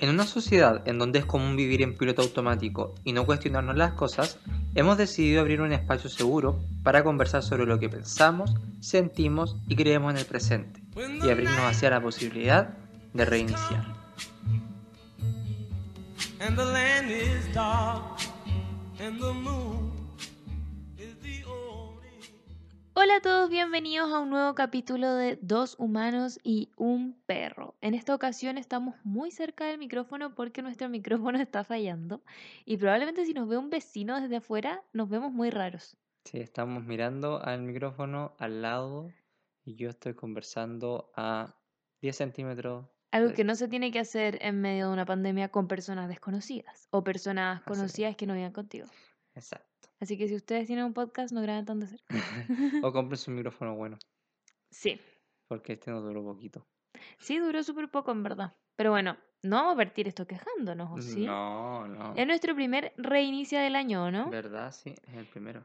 En una sociedad en donde es común vivir en piloto automático y no cuestionarnos las cosas, hemos decidido abrir un espacio seguro para conversar sobre lo que pensamos, sentimos y creemos en el presente y abrirnos hacia la posibilidad de reiniciar. Hola a todos, bienvenidos a un nuevo capítulo de Dos humanos y un perro. En esta ocasión estamos muy cerca del micrófono porque nuestro micrófono está fallando y probablemente si nos ve un vecino desde afuera nos vemos muy raros. Sí, estamos mirando al micrófono al lado y yo estoy conversando a 10 centímetros. Algo que no se tiene que hacer en medio de una pandemia con personas desconocidas o personas conocidas que no vivan contigo. Exacto. Así que si ustedes tienen un podcast no graben tan de cerca. o compres un micrófono bueno, Sí, porque este nos duró poquito. sí, duró súper poco en verdad. Pero bueno, no vamos a partir esto quejándonos, ¿o sí? No, no. Es nuestro primer reinicio del año, ¿no? ¿Verdad? Sí, es el primero.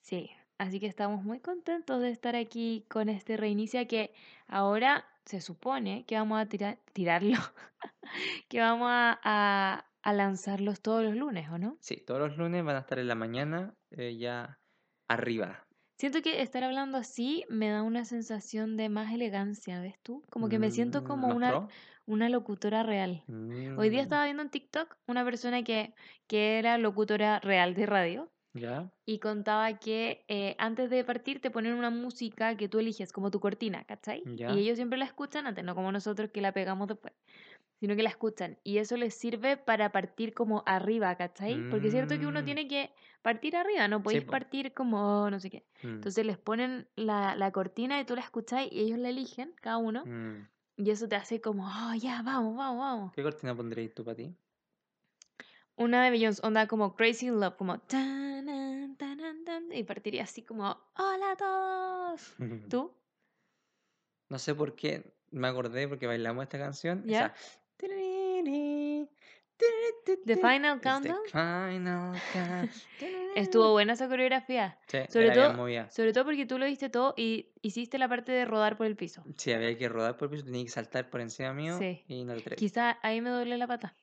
Sí, así que estamos muy contentos de estar aquí con este reinicio que ahora se supone que vamos a tirar, tirarlo, que vamos a, a- a lanzarlos todos los lunes, ¿o no? Sí, todos los lunes van a estar en la mañana eh, ya arriba. Siento que estar hablando así me da una sensación de más elegancia, ¿ves tú? Como que me siento Mm, como ¿más una, pro? una locutora real. Hoy día Mm, estaba viendo en TikTok una persona que, que era locutora real de radio ¿Ya? y contaba que eh, antes de partir te ponen una música que tú eliges como tu cortina, ¿cachai? Ya. Y ellos siempre la escuchan antes, no como nosotros que la pegamos después, sino que la escuchan. Y eso les sirve para partir como arriba, ¿cachai? Porque es cierto que uno Mm. tiene que partir arriba, no podéis po. partir como oh, no sé qué. Mm, Entonces les ponen la, la cortina y tú la escuchás y ellos la eligen, cada uno, mm. y eso te hace como, oh, ya, vamos, vamos, vamos. ¿Qué cortina pondréis tú para ti? Una de Beyoncé, onda como Crazy Love, como tanan, tanan, tan, y partiría así como, hola a todos. ¿Tú? No sé por qué me acordé porque bailamos esta canción. ¿Ya? esa- The Final It's the Countdown. final count- Estuvo buena esa coreografía. Sí, Sobre todo, sobre todo porque tú lo diste todo y hiciste la parte de rodar por el piso. Sí, había que rodar por el piso, tenía que saltar por encima mío Sí. y no lo atreví. Quizá ahí me duele la pata.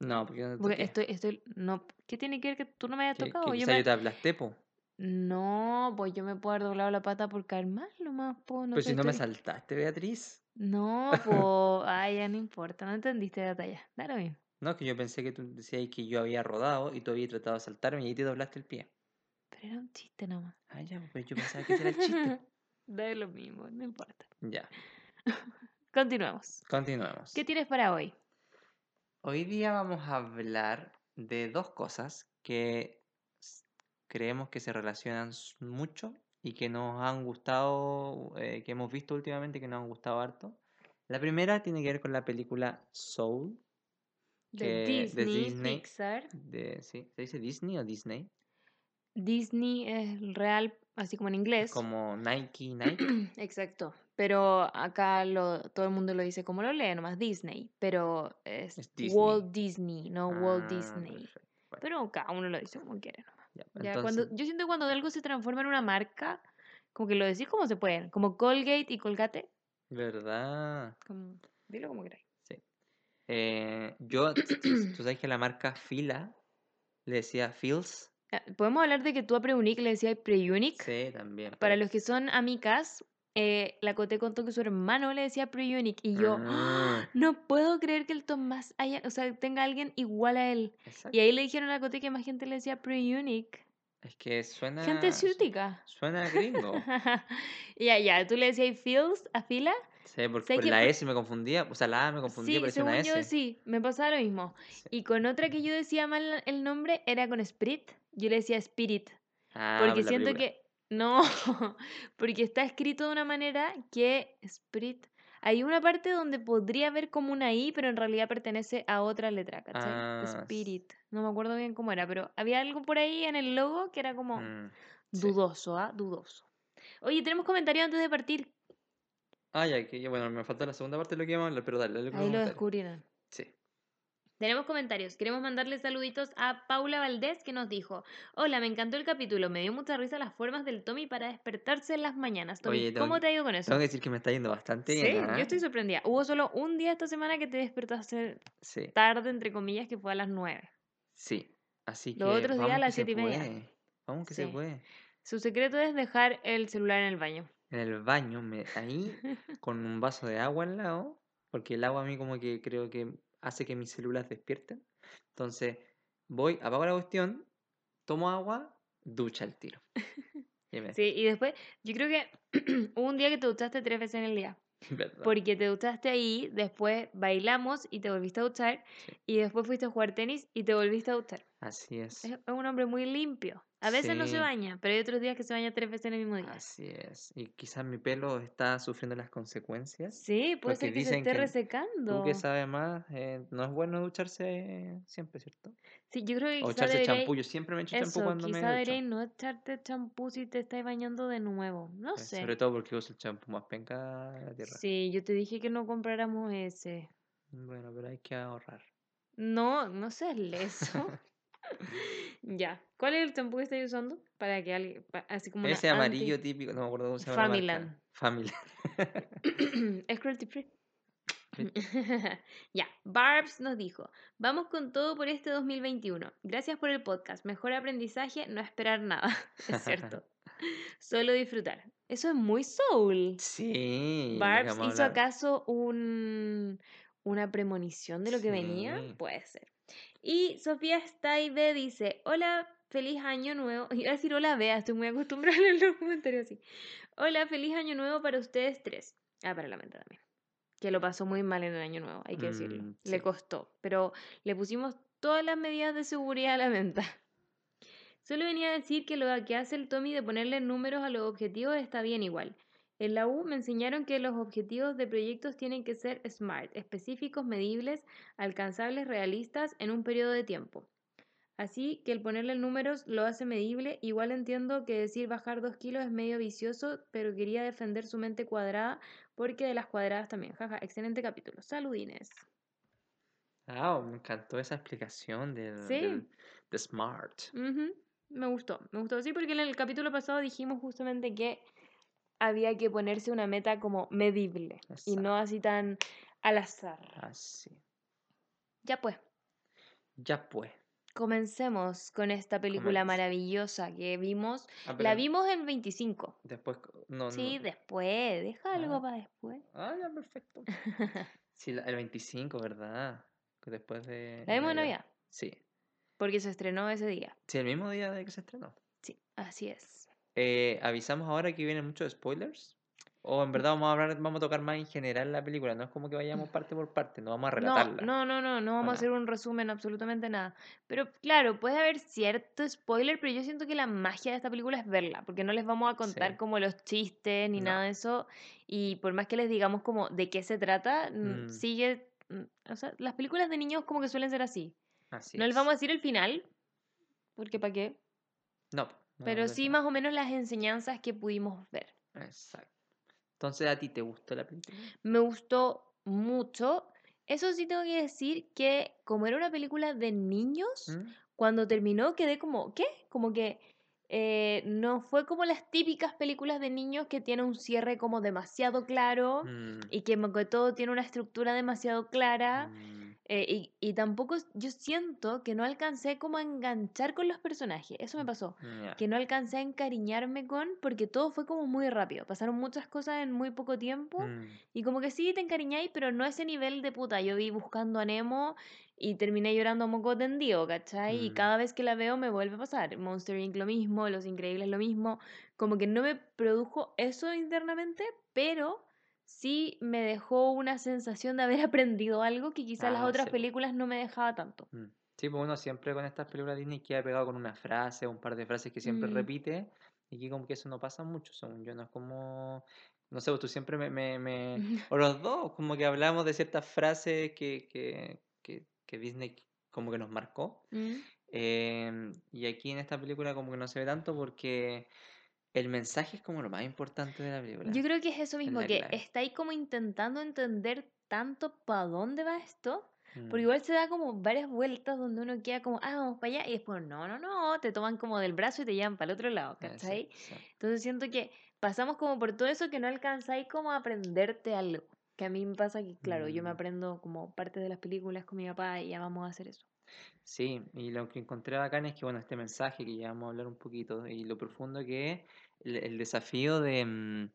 No, porque no te Porque estoy, estoy, no, ¿qué tiene que ver que tú no me hayas Que, tocado? que Yo quizá me- yo te aplasté, po. No, pues yo me puedo haber doblado la pata por caer mal nomás, po. No Pero si no me saltaste, Beatriz. No, pues, ay, ya no importa, no entendiste la talla. Da lo mismo. No, que yo pensé que tú decías que yo había rodado y tú habías tratado de saltarme y ahí te doblaste el pie. Pero era un chiste nomás. Ah, ya, pues yo pensaba que ese era el chiste. Da lo mismo, no importa. Ya, Continuamos. continuemos. ¿Qué tienes para hoy? Hoy día vamos a hablar de dos cosas que creemos que se relacionan mucho y que nos han gustado, eh, que hemos visto últimamente que nos han gustado harto. La primera tiene que ver con la película Soul, De que- de Disney, Disney. Pixar. de, ¿sí? ¿Se dice Disney o Disney? Disney es real, así como en inglés. Como Nike, Nike. Exacto. Pero acá lo, todo el mundo lo dice como lo lee, nomás Disney. Pero es, Es Disney. Walt Disney, no Walt Ah, Disney. perfecto. Pero cada uno lo dice como quiere. nomás. Ya, entonces- cuando, yo siento que cuando algo se transforma en una marca, como que lo decís como se puede. Como Colgate y Colgate. ¿Verdad? Como, dilo como queráis. Sí. Eh, yo, tú sabes que la marca Fila le decía Feels. Ah, Podemos hablar de que tú a Preunic le decías Preunic. Sí, también. Para pero- los que son amigas, eh, la Coté contó que su hermano le decía Preunic. Y yo, Ah, no puedo creer que el Tomás haya, o sea, tenga alguien igual a él. exacto. Y ahí le dijeron a la Coté que más gente le decía Preunic. Es que suena. Gente ciútica. Suena gringo. ya, ya, tú le decías Feels a fila. Sí, porque por la S me confundía. O sea, la A me confundía, Sí, una según yo S. sí, me pasaba lo mismo. Sí. Y con otra que yo decía mal el nombre era con Spirit. Yo le decía Spirit. Ah, Porque siento película. que. No, porque está escrito de una manera que Spirit. Hay una parte donde podría haber como una I, pero en realidad pertenece a otra letra, ¿cachai? Ah, Spirit. No me acuerdo bien cómo era, pero había algo por ahí en el logo que era como Mm, dudoso, ¿ah? Dudoso. Oye, tenemos comentarios antes de partir. Ah, ya, que bueno, me falta la segunda parte de lo que íbamos a hablar, pero dale, dale Ahí lo descubrieron. Sí. Tenemos comentarios. Queremos mandarle saluditos a Paula Valdés que nos dijo: Hola, me encantó el capítulo. Me dio mucha risa las formas del Tommy para despertarse en las mañanas. Tommy, Oye, ¿cómo que- te ha ido con eso? Tengo que decir que me está yendo bastante Sí, bien. yo ¿ah? estoy sorprendida. Hubo solo un día esta semana que te despertaste Sí, tarde, entre comillas, que fue a las 9. sí. Así que Los otros días a las que se siete y media. puede. Vamos que se Sí. puede. Su secreto es dejar el celular en el baño. En el baño, me, ahí con un vaso de agua al lado, porque el agua a mí como que creo que hace que mis células despierten. Entonces, voy, apago la cuestión, tomo agua, ducha al tiro. Y me- Sí, y después, yo creo que hubo un día que te duchaste tres veces en el día. ¿verdad? Porque te duchaste ahí, después bailamos y te volviste a duchar, Sí. y después fuiste a jugar tenis y te volviste a duchar. Así. Es es un hombre muy limpio. A veces no se Sí. baña, pero hay otros días que se baña tres veces en el mismo día. Así es. Y quizás mi pelo está sufriendo las consecuencias. Sí, puede ser que se esté que resecando. Tú que sabes más, eh, no es bueno ducharse siempre, ¿cierto? Sí, yo creo que O echarse champú. Yo siempre me echo champú cuando me quizá ducho. deberíais no echarte champú si te estás bañando de nuevo. No Pues, sé. Sobre todo porque uso el champú más penca de la tierra. Sí, yo te dije que no compráramos ese. Bueno, pero hay que ahorrar. No, no seas leso. ya. ¿Cuál es el champú que estáis usando? Para que alguien, así como Ese anti- amarillo típico, no me acuerdo cómo se llama. Familand. Familand. es cruelty free. Ya, Barbs nos dijo, vamos con todo por este 2021. Gracias por el podcast. Mejor aprendizaje, no esperar nada. es cierto. Solo disfrutar. Eso es muy soul. Sí. Barbs hizo acaso un, una premonición de lo que venía. Puede ser. Y Sofía Staibe dice, hola, feliz año nuevo. Iba a decir hola, Bea, estoy muy acostumbrada a los comentarios así. Hola, feliz año nuevo para ustedes tres. Ah, para la mente también. Que lo pasó muy mal en el año nuevo, hay que decirlo. Mm, Le costó, pero le pusimos todas las medidas de seguridad a la venta. Solo venía a decir que lo que hace el Tommy de ponerle números a los objetivos está bien igual. En la U me enseñaron que los objetivos de proyectos tienen que ser SMART, específicos, medibles, alcanzables, realistas en un periodo de tiempo. Así que el ponerle números lo hace medible. Igual entiendo que decir bajar dos kilos es medio vicioso, pero quería defender su mente cuadrada porque de las cuadradas también. Jaja, excelente capítulo. Saludines. Ah, me encantó esa explicación del, Sí. del- de Smart. Me gustó, me gustó. Sí, porque en el capítulo pasado dijimos justamente que había que ponerse una meta como medible y no así tan al azar. Así. Ya pues, Ya pues. comencemos con esta película maravillosa que vimos. Ah, La vimos el 25. Después, no, Sí, no. después, deja algo Ah. para después. Ah, ya, perfecto. Sí, el 25, ¿verdad? Después de. La vimos en. Navidad, Sí. porque se estrenó ese día. Sí, el mismo día de que se estrenó. Sí, así es. Eh, ¿Avisamos ahora que vienen muchos spoilers? ¿O en verdad vamos a hablar, vamos a tocar más en general la película? No es como que vayamos parte por parte, no vamos a No, relatarla. no, no, no, no vamos a hacer un resumen, absolutamente nada. Pero claro, puede haber cierto spoiler, pero yo siento que la magia de esta película es verla, porque no les vamos a contar Sí. como los chistes ni No. nada de eso. Y por más que les digamos como de qué se trata, mm, Mm. sigue... mm, O sea, las películas de niños como que suelen ser así. Así No les es. vamos a decir el final, porque ¿para qué? No, no Pero sí más o menos las enseñanzas que pudimos ver. Exacto. Entonces, ¿a ti te gustó la película? Me gustó mucho. Eso sí tengo que decir que como era una película de niños, ¿Mm? cuando terminó quedé como, ¿qué? Como que eh, no fue como las típicas películas de niños que tiene un cierre como demasiado claro Mm, y que todo tiene una estructura demasiado clara. mm, eh, y, y tampoco yo siento que no alcancé como a enganchar con los personajes. Eso me pasó. ya. Que no alcancé a encariñarme con porque todo fue como muy rápido. Pasaron muchas cosas en muy poco tiempo. Mm, Y como que sí te encariñáis, pero no ese nivel de puta. Yo vi buscando a Nemo y terminé llorando a moco tendido, ¿cachai? Y Mm. cada vez que la veo me vuelve a pasar. Monster Inc. lo mismo, Los Increíbles lo mismo. Como que no me produjo eso internamente, pero sí me dejó una sensación de haber aprendido algo que quizás las Ah, otras sí, películas no me dejaba tanto. mm. Sí, pues uno siempre con estas películas Disney queda pegado con una frase, un par de frases que siempre Mm. repite, y aquí como que eso no pasa mucho, según yo, no es como, no sé, pues tú siempre me, me, me- o los dos, como que hablamos de ciertas frases que, que, que, que Disney como que nos marcó, Mm. em, y aquí en esta película como que no se ve tanto porque el mensaje es como lo más importante de la película. Yo creo que es eso mismo, que clave. estáis como intentando entender tanto para dónde va esto, Porque Mm, igual se da como varias vueltas donde uno queda como, ah, vamos para allá, y después, no, no, no, te toman como del brazo y te llevan para el otro lado, eso, ¿cachai? sí. Entonces siento que pasamos como por todo eso que no alcanzáis como a aprenderte algo. Que a mí me pasa que, claro, yo me Mm, aprendo como parte de las películas con mi papá y ya vamos a hacer eso. Sí, y lo que encontré bacán es que, bueno, este mensaje que ya vamos a hablar un poquito y lo profundo que es el, el desafío de, mm,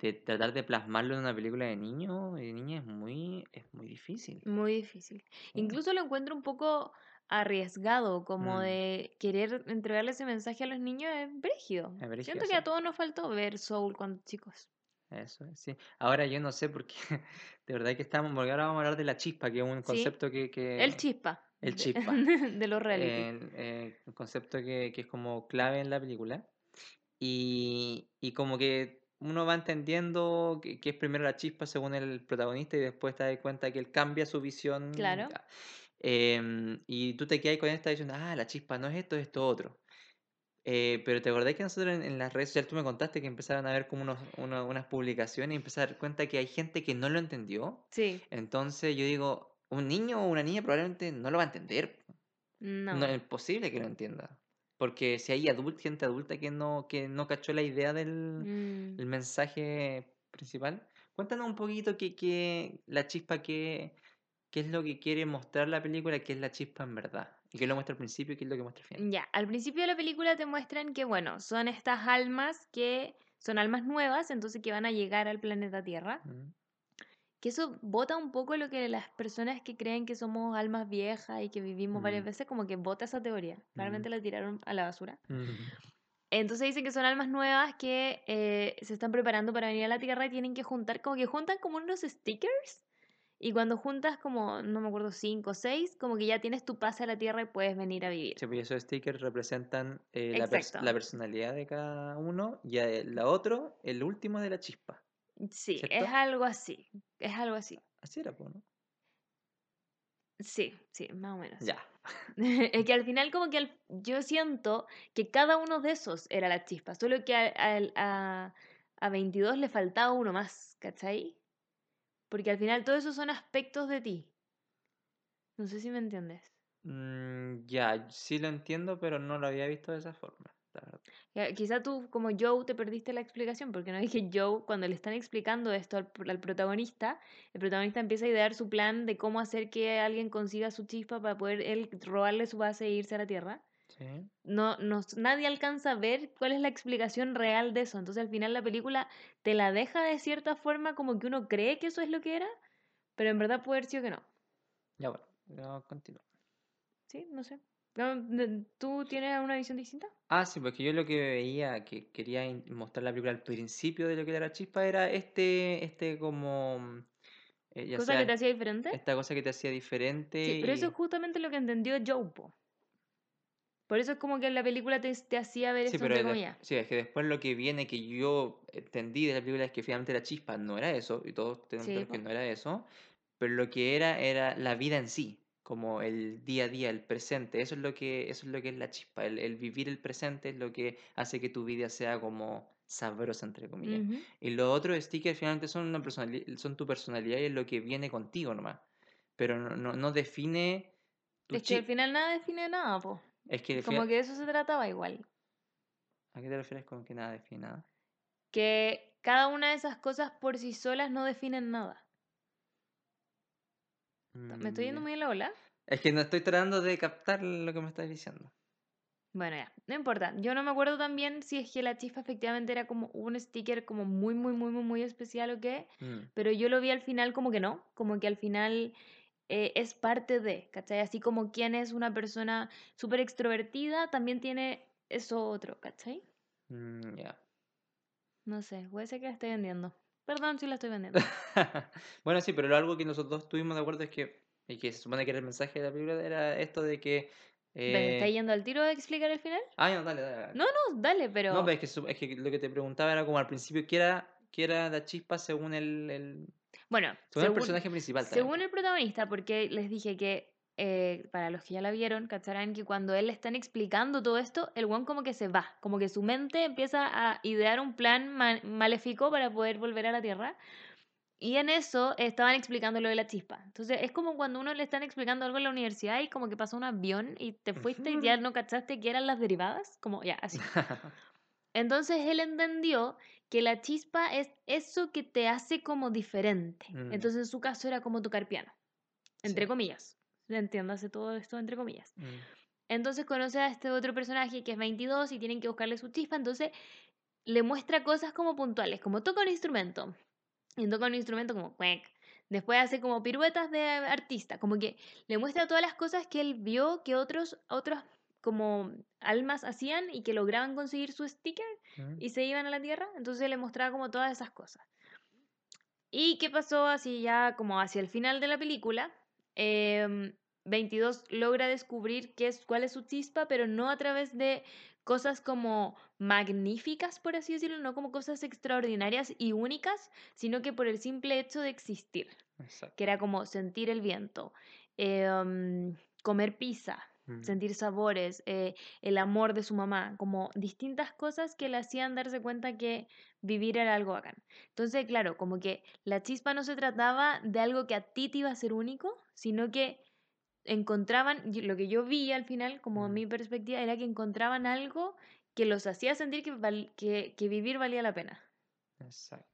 de tratar de plasmarlo en una película de niño y de niña es muy, es muy difícil. Muy difícil. Sí. Incluso lo encuentro un poco arriesgado, como Mm, de querer entregarle ese mensaje a los niños es brígido. es brígido, Siento que sí. a todos nos faltó ver Soul cuando chicos. Eso es, sí. Ahora yo no sé por qué, de verdad que estamos, porque ahora vamos a hablar de la chispa, que es un Sí, concepto que, el que chispa el chispa, de los reality. el, eh, un concepto que, que es como clave en la película. Y, y como que uno va entendiendo que, que es primero la chispa según el protagonista y después te das cuenta que él cambia su visión. Claro. em, y tú te quedas con esta diciendo, ah, la chispa no es esto, es esto otro. Eh, pero te acordás que nosotros en, en las redes sociales tú me contaste que empezaron a ver como unos, uno- unas publicaciones y empecé a dar cuenta que hay gente que no lo entendió. Sí, Entonces yo digo, un niño o una niña probablemente no lo va a entender. No no. es posible que lo entienda. Porque si hay adult, gente adulta que no, que no cachó la idea del Mm, el mensaje principal, cuéntanos un poquito qué, qué- la chispa, qué, qué es lo que quiere mostrar la película, qué es la chispa en verdad. Y qué lo muestra al principio y qué es lo que muestra al final. Ya, al principio de la película te muestran que, bueno, son estas almas que son almas nuevas, entonces que van a llegar al planeta Tierra. Mm, Que eso bota un poco lo que las personas que creen que somos almas viejas y que vivimos varias veces, como que bota esa teoría. Claramente mm, la tiraron a la basura. mm. Entonces dicen que son almas nuevas que eh, se están preparando para venir a la Tierra y tienen que juntar, como que juntan como unos stickers. Y cuando juntas como, no me acuerdo, cinco o seis, como que ya tienes tu pase a la Tierra y puedes venir a vivir. Sí, pues esos stickers representan eh, la, pers- Exacto. la personalidad de cada uno y el la otro, el último de la chispa. Sí, es algo así. Es algo así. Así era, ¿no? Sí, sí, más o menos. Ya. Es que al final como que al- yo siento que cada uno de esos era la chispa, solo que a, a, a 22 le faltaba uno más, ¿cachai? Porque al final todos esos son aspectos de ti. No sé si me entiendes. Mm, ya, sí lo entiendo, pero no lo había visto de esa forma, la verdad. Quizá tú como Joe te perdiste la explicación, porque no dije Joe, cuando le están explicando esto al, al protagonista, el protagonista empieza a idear su plan de cómo hacer que alguien consiga su chispa para poder él robarle su base e irse a la Tierra. Sí. no, no, nadie alcanza a ver cuál es la explicación real de eso. Entonces al final la película te la deja de cierta forma como que uno cree que eso es lo que era, pero en verdad puede haber sido que no. Ya bueno, ya continúo. ¿Sí? No sé. No, ¿Tú tienes una visión distinta? Ah, sí, porque yo lo que veía, que quería mostrar la película al principio de lo que era la chispa, era este, este como, mm, eh, ya ¿Cosa sea que te hacía diferente? esta cosa que te hacía diferente Sí, pero eso y... es justamente lo que entendió Joe, po. Por eso es como que en la película te, te hacía ver Sí, eso pero de- sí, es que después lo que viene que yo entendí de la película es que finalmente la chispa no era eso, y todos tenemos Sí, que no era eso, pero lo que era era la vida en sí, como el día a día, el presente, eso es lo que, eso es lo que es la chispa, el, el vivir el presente es lo que hace que tu vida sea como sabrosa, entre comillas. Ujú. Y los otros stickers finalmente son, una personali- son tu personalidad y es lo que viene contigo nomás, pero no, no, no define tu Es que al final nada define nada, po. Es que Como final- que de eso se trataba igual. ¿A qué te refieres con que nada define nada? Que cada una de esas cosas por sí solas no definen nada. ¿Me estoy yendo Mm, muy en la ola? Es que no estoy tratando de captar lo que me estás diciendo. Bueno, ya, no importa. Yo no me acuerdo también si es que la chispa efectivamente era como un sticker como muy, muy, muy, muy, muy especial o qué, Mm, pero yo lo vi al final como que no, como que al final eh, es parte de, ¿cachai? Así como quien es una persona súper extrovertida, también tiene eso otro, ¿cachai? mm, ya. No sé, puede ser que la estoy vendiendo. Perdón si la estoy vendiendo. Bueno, sí, pero lo algo que nosotros estuvimos de acuerdo es que, y que se supone que era el mensaje de la película, era esto de que... ¿Me está eh, yendo al tiro de explicar el final? Ah, no, dale, dale. dale. No, no, dale, pero... No, pero es que, es que lo que te preguntaba era como al principio, ¿qué era, qué era la chispa según el, el, Bueno, según el según- personaje principal también? Según el protagonista, porque les dije que, eh, para los que ya la vieron, cacharán que cuando él le están explicando todo esto, el one como que se va, como que su mente empieza a idear un plan ma- maléfico para poder volver a la Tierra. Y en eso estaban explicando lo de la chispa. Entonces es como cuando uno le están explicando algo en la universidad y como que pasó un avión y te fuiste y ya no cachaste que eran las derivadas. Como ya, así. Entonces él entendió que la chispa es eso que te hace como diferente. Mm. Entonces en su caso era como tocar piano. Entre Sí. comillas. Entiéndase todo esto entre comillas. Mm, Entonces conoce a este otro personaje que es 22 y tienen que buscarle su chispa. Entonces le muestra cosas como puntuales, como toca un instrumento. Y toca un instrumento como cuec. Después hace como piruetas de artista. Como que le muestra todas las cosas que él vio que otros, otros como almas hacían y que lograban conseguir su sticker mm. y se iban a la Tierra. Entonces le mostraba como todas esas cosas. ¿Y qué pasó así ya como hacia el final de la película? Em, 22 logra descubrir qué es, cuál es su chispa, pero no a través de cosas como magníficas, por así decirlo, no como cosas extraordinarias y únicas, sino que por el simple hecho de existir, Exacto. que era como sentir el viento, em, comer pizza, Mm, sentir sabores, eh, el amor de su mamá, como distintas cosas que le hacían darse cuenta que vivir era algo bacán. Entonces, claro, como que la chispa no se trataba de algo que a ti te iba a ser único, sino que encontraban, lo que yo vi al final, como mi perspectiva, era que encontraban algo que los hacía sentir que, val- que, que vivir valía la pena. Exacto.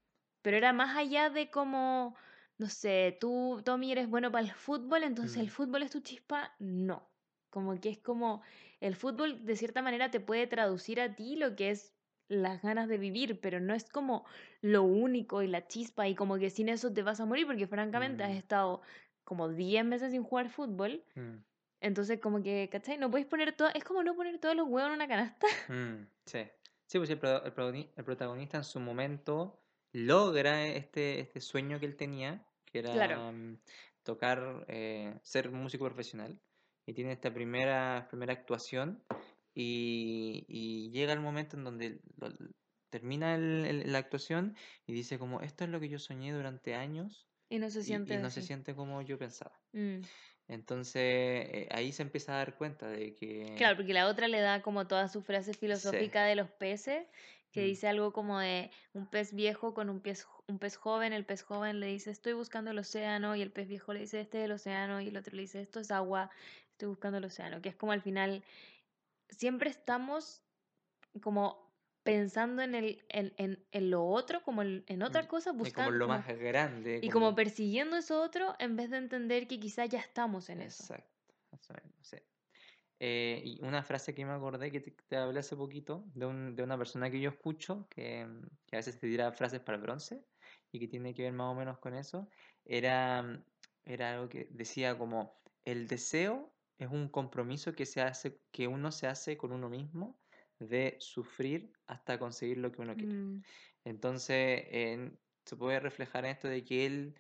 Pero era más allá de como, no sé, tú, Tommy, eres bueno para el fútbol, entonces el fútbol es tu chispa. No. Como que es como, el fútbol de cierta manera te puede traducir a ti lo que es las ganas de vivir, pero no es como lo único y la chispa y como que sin eso te vas a morir, porque francamente has Mm. estado como 10 meses sin jugar fútbol, Mm, entonces como que, ¿cachai? No puedes poner todo, es como no poner todos los huevos en una canasta. mm, sí. Sí, pues el, pro- el protagoni- el protagonista en su momento logra este, este sueño que él tenía, que era Claro. mm, tocar, eh, ser músico profesional. Y tiene esta primera, primera actuación y, y llega el momento en donde lo- termina el- el- la actuación y dice como, esto es lo que yo soñé durante años Y no se y, siente y no se así. siente como yo pensaba. Mm. Entonces eh, ahí se empieza a dar cuenta de que... Claro, porque la otra le da como toda su frase filosófica de los peces, que Mm. dice algo como de un pez viejo con un pez, un pez joven, el pez joven le dice estoy buscando el océano y el pez viejo le dice este es el océano y el otro le dice esto es agua, estoy buscando el océano, que es como al final siempre estamos como pensando en, el, en, en, en lo otro, como en, en otra Mm, cosa, como buscando lo como- más grande. y como persiguiendo eso otro en vez de entender que quizás ya estamos en eso. Exacto. eso mismo, sí. Eh, y una frase que me acordé que te, te hablé hace poquito de, un- de una persona que yo escucho que, que a veces te dirá frases para el bronce y que tiene que ver más o menos con eso, era, era algo que decía como el deseo es un compromiso que se hace, que uno se hace con uno mismo de sufrir hasta conseguir lo que uno quiere. Mm, Entonces, en- se puede reflejar en esto de que él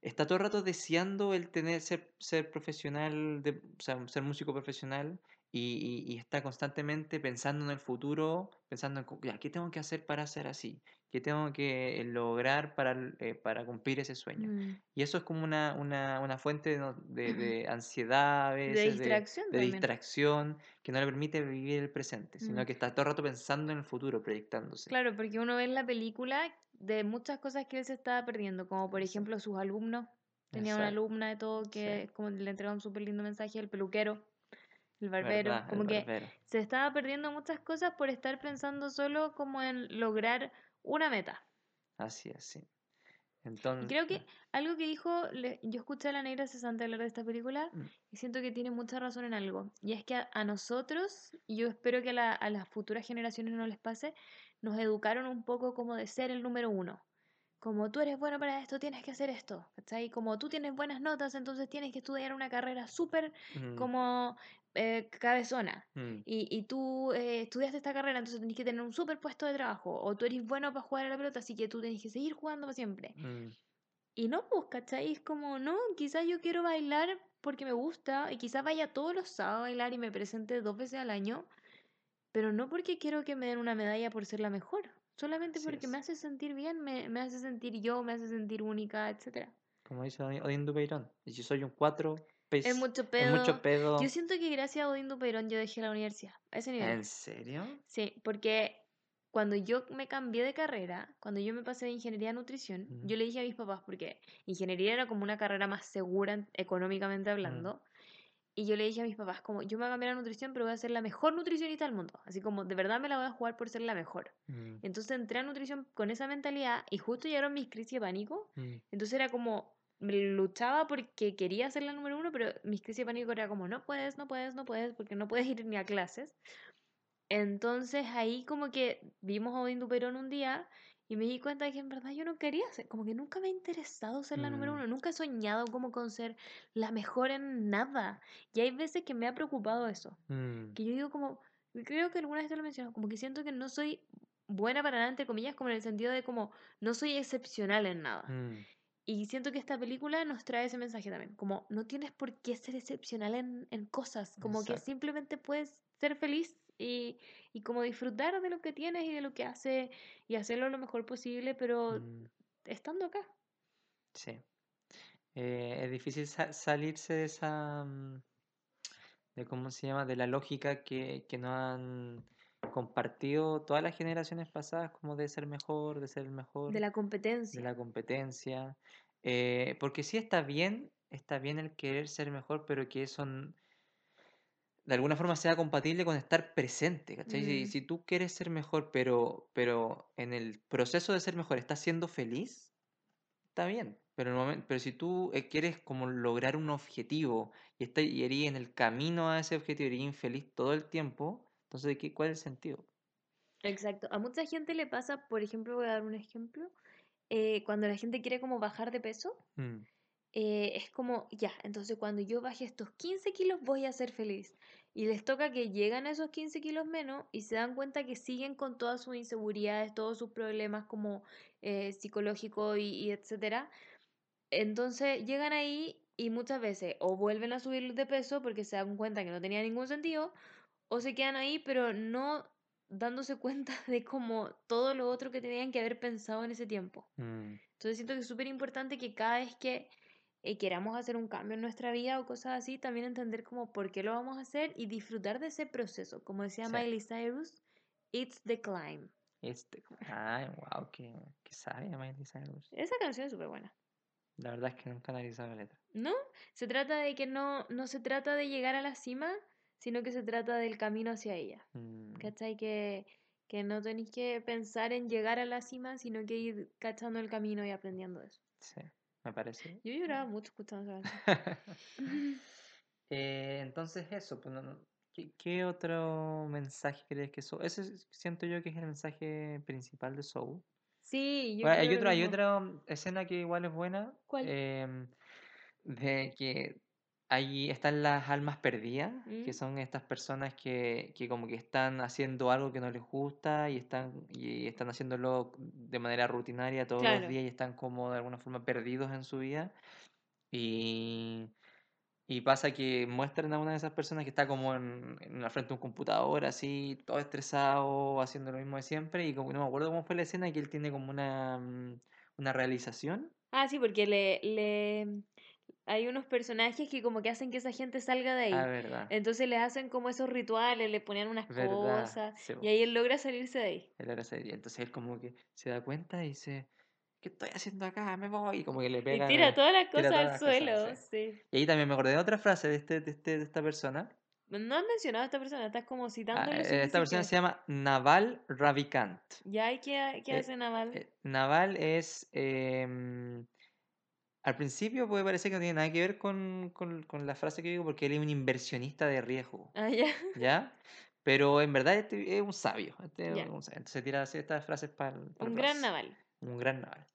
está todo el rato deseando el tener, ser, ser profesional, de, o sea, ser músico profesional y, y- y está constantemente pensando en el futuro, pensando en, ya, ¿qué tengo que hacer para ser así? ¿Qué tengo que lograr para, eh, para cumplir ese sueño? mm. Y eso es como una, una, una fuente de, de- de ansiedad a De veces, de, distracción de también. distracción, que no le permite vivir el presente, sino Mm. que está todo el rato pensando en el futuro, proyectándose. Claro, porque uno ve en la película de muchas cosas que él se estaba perdiendo, como por ejemplo sus alumnos. Tenía una Exacto. alumna de todo que Sí. como le entregó un súper lindo mensaje, el peluquero, el barbero, ¿Verdad? El como que barbero. se estaba perdiendo muchas cosas por estar pensando solo como en lograr una meta. Así es, sí. Entonces, creo que algo que dijo, yo escuché a la negra cesante hablar de esta película Mm. y siento que tiene mucha razón en algo. Y es que a, a nosotros, y yo espero que a, la- a las futuras generaciones no les pase, nos educaron un poco como de ser el número uno. Como tú eres bueno para esto, tienes que hacer esto. ¿Cachai? Como tú tienes buenas notas, entonces tienes que estudiar una carrera súper mm, como eh, cabezona. mm, Y, y tú eh, estudiaste esta carrera, entonces tenés que tener un súper puesto de trabajo. O tú eres bueno para jugar a la pelota, así que tú tenés que seguir jugando para siempre. mm, Y no, pues, ¿cachai? Es como, no, quizás yo quiero bailar porque me gusta y quizás vaya todos los sábados a bailar y me presente dos veces al año, pero no porque quiero que me den una medalla por ser la mejor, solamente Así porque me es. hace sentir bien, me, me hace sentir yo, me hace sentir única, etcétera. Como dice Odín Dupeirón. Si soy un 4, Es pues, mucho es pedo. mucho pedo. Yo siento que gracias a Odín Dupeirón yo dejé la universidad, a ese nivel. ¿En serio? Sí, porque cuando yo me cambié de carrera, cuando yo me pasé de ingeniería a nutrición, Mm. yo le dije a mis papás, porque ingeniería era como una carrera más segura en- económicamente hablando, y yo le dije a mis papás, como, yo me voy a cambiar a nutrición, pero voy a ser la mejor nutricionista del mundo. Así como, de verdad me la voy a jugar por ser la mejor. Mm, Entonces entré a nutrición con esa mentalidad y justo llegaron mis crisis de pánico. mm, Entonces era como, luchaba porque quería ser la número uno, pero mis crisis de pánico era como, no puedes, no puedes, no puedes, porque no puedes ir ni a clases. Entonces ahí como que vimos a Odín Duperón un día y me di cuenta de que en verdad yo no quería ser, como que nunca me ha interesado ser la número Mm. uno, nunca he soñado como con ser la mejor en nada. Y hay veces que me ha preocupado eso, mm, que yo digo como, creo que alguna vez te lo mencioné, como que siento que no soy buena para nada, entre comillas, como en el sentido de como no soy excepcional en nada. mm, Y siento que esta película nos trae ese mensaje también, como no tienes por qué ser excepcional en, en cosas, como que simplemente puedes ser feliz y, y como disfrutar de lo que tienes y de lo que hace y hacerlo lo mejor posible, pero mm, estando acá. sí. Eh, es difícil sa- salirse de esa, mm, de cómo se llama, de la lógica que, que nos han compartido todas las generaciones pasadas, como de ser mejor, de ser el mejor. De la de competencia. la competencia. eh, porque sí está bien, está bien el querer ser mejor, pero que eso de alguna forma sea compatible con estar presente, ¿cachai? Si, Mm, si tú quieres ser mejor, pero, pero en el proceso de ser mejor estás siendo feliz, está bien. Pero, el pero si tú eh, quieres como lograr un objetivo y, estás, y eres en el camino a ese objetivo y eres infeliz todo el tiempo, entonces ¿qué, ¿cuál es el sentido? exacto. A mucha gente le pasa, por ejemplo, voy a dar un ejemplo, eh, cuando la gente quiere como bajar de peso, Mm, eh, es como, ya, entonces cuando yo baje estos 15 kilos voy a ser feliz. Y les toca que llegan a esos 15 kilos menos y se dan cuenta que siguen con todas sus inseguridades, todos sus problemas como eh, psicológicos y, y etcétera. Entonces llegan ahí y muchas veces o vuelven a subir de peso porque se dan cuenta que no tenía ningún sentido, o se quedan ahí pero no dándose cuenta de como todo lo otro que tenían que haber pensado en ese tiempo. mm, Entonces siento que es súper importante que cada vez que eh, queramos hacer un cambio en nuestra vida o cosas así, también entender como por qué lo vamos a hacer y disfrutar de ese proceso. Como decía sí. Miley Cyrus, it's the climb. Este, ay, wow, qué, qué sabia Miley Cyrus. Esa canción es súper buena. La verdad es que nunca analizaba la letra. ¿No? Se trata de que no, no se trata de llegar a la cima, sino que se trata del camino hacia ella. Mm, ¿Cachai? Que, que no tenéis que pensar en llegar a la cima, sino que ir cachando el camino y aprendiendo eso. sí, me parece. Yo lloraba mucho escuchando esa. Eh, entonces eso, pues, ¿qué, qué otro mensaje crees que Soul? Ese es- siento yo que es el mensaje principal de Soul. Sí, yo Bueno, hay lo otra, hay otra escena que igual es buena. ¿Cuál? em, de que ahí están las almas perdidas, que Mm. son estas personas que, que como que están haciendo algo que no les gusta y están, y están haciéndolo de manera rutinaria todos los días y están como de alguna forma perdidos en su vida. Y, y pasa que muestran a una de esas personas que está como en, en la frente de un computador, así, todo estresado, haciendo lo mismo de siempre. Y como no me acuerdo cómo fue la escena, que él tiene como una, mm, una realización. Ah, sí, porque le, le hay unos personajes que como que hacen que esa gente salga de Ah, ahí. verdad. Entonces le hacen como esos rituales, le ponían unas Verdad. cosas sí, y ahí él logra salirse de ahí. Él era serio. Entonces él como que se da cuenta y dice, ¿qué estoy haciendo acá? Me voy. Y como que le Y pega. en tira todas las cosas todas al las cosas, suelo, sí. sí. Y ahí también me acordé de otra frase de, este, de, este, de esta persona. No has mencionado a esta persona, estás como Ah, citándolo eh, sin esta persona quién se llama Naval Ravikant. Ya, ¿y qué, qué Eh, hace Naval? Eh, Naval es... em, al principio puede parecer que no tiene nada que ver con, con- con la frase que digo porque él es un inversionista de riesgo, Ah, ya. ¿ya? Pero en verdad este es un sabio. este es Ya. un sabio. Entonces tira así estas frases para el, Un gran Naval. Un gran Naval.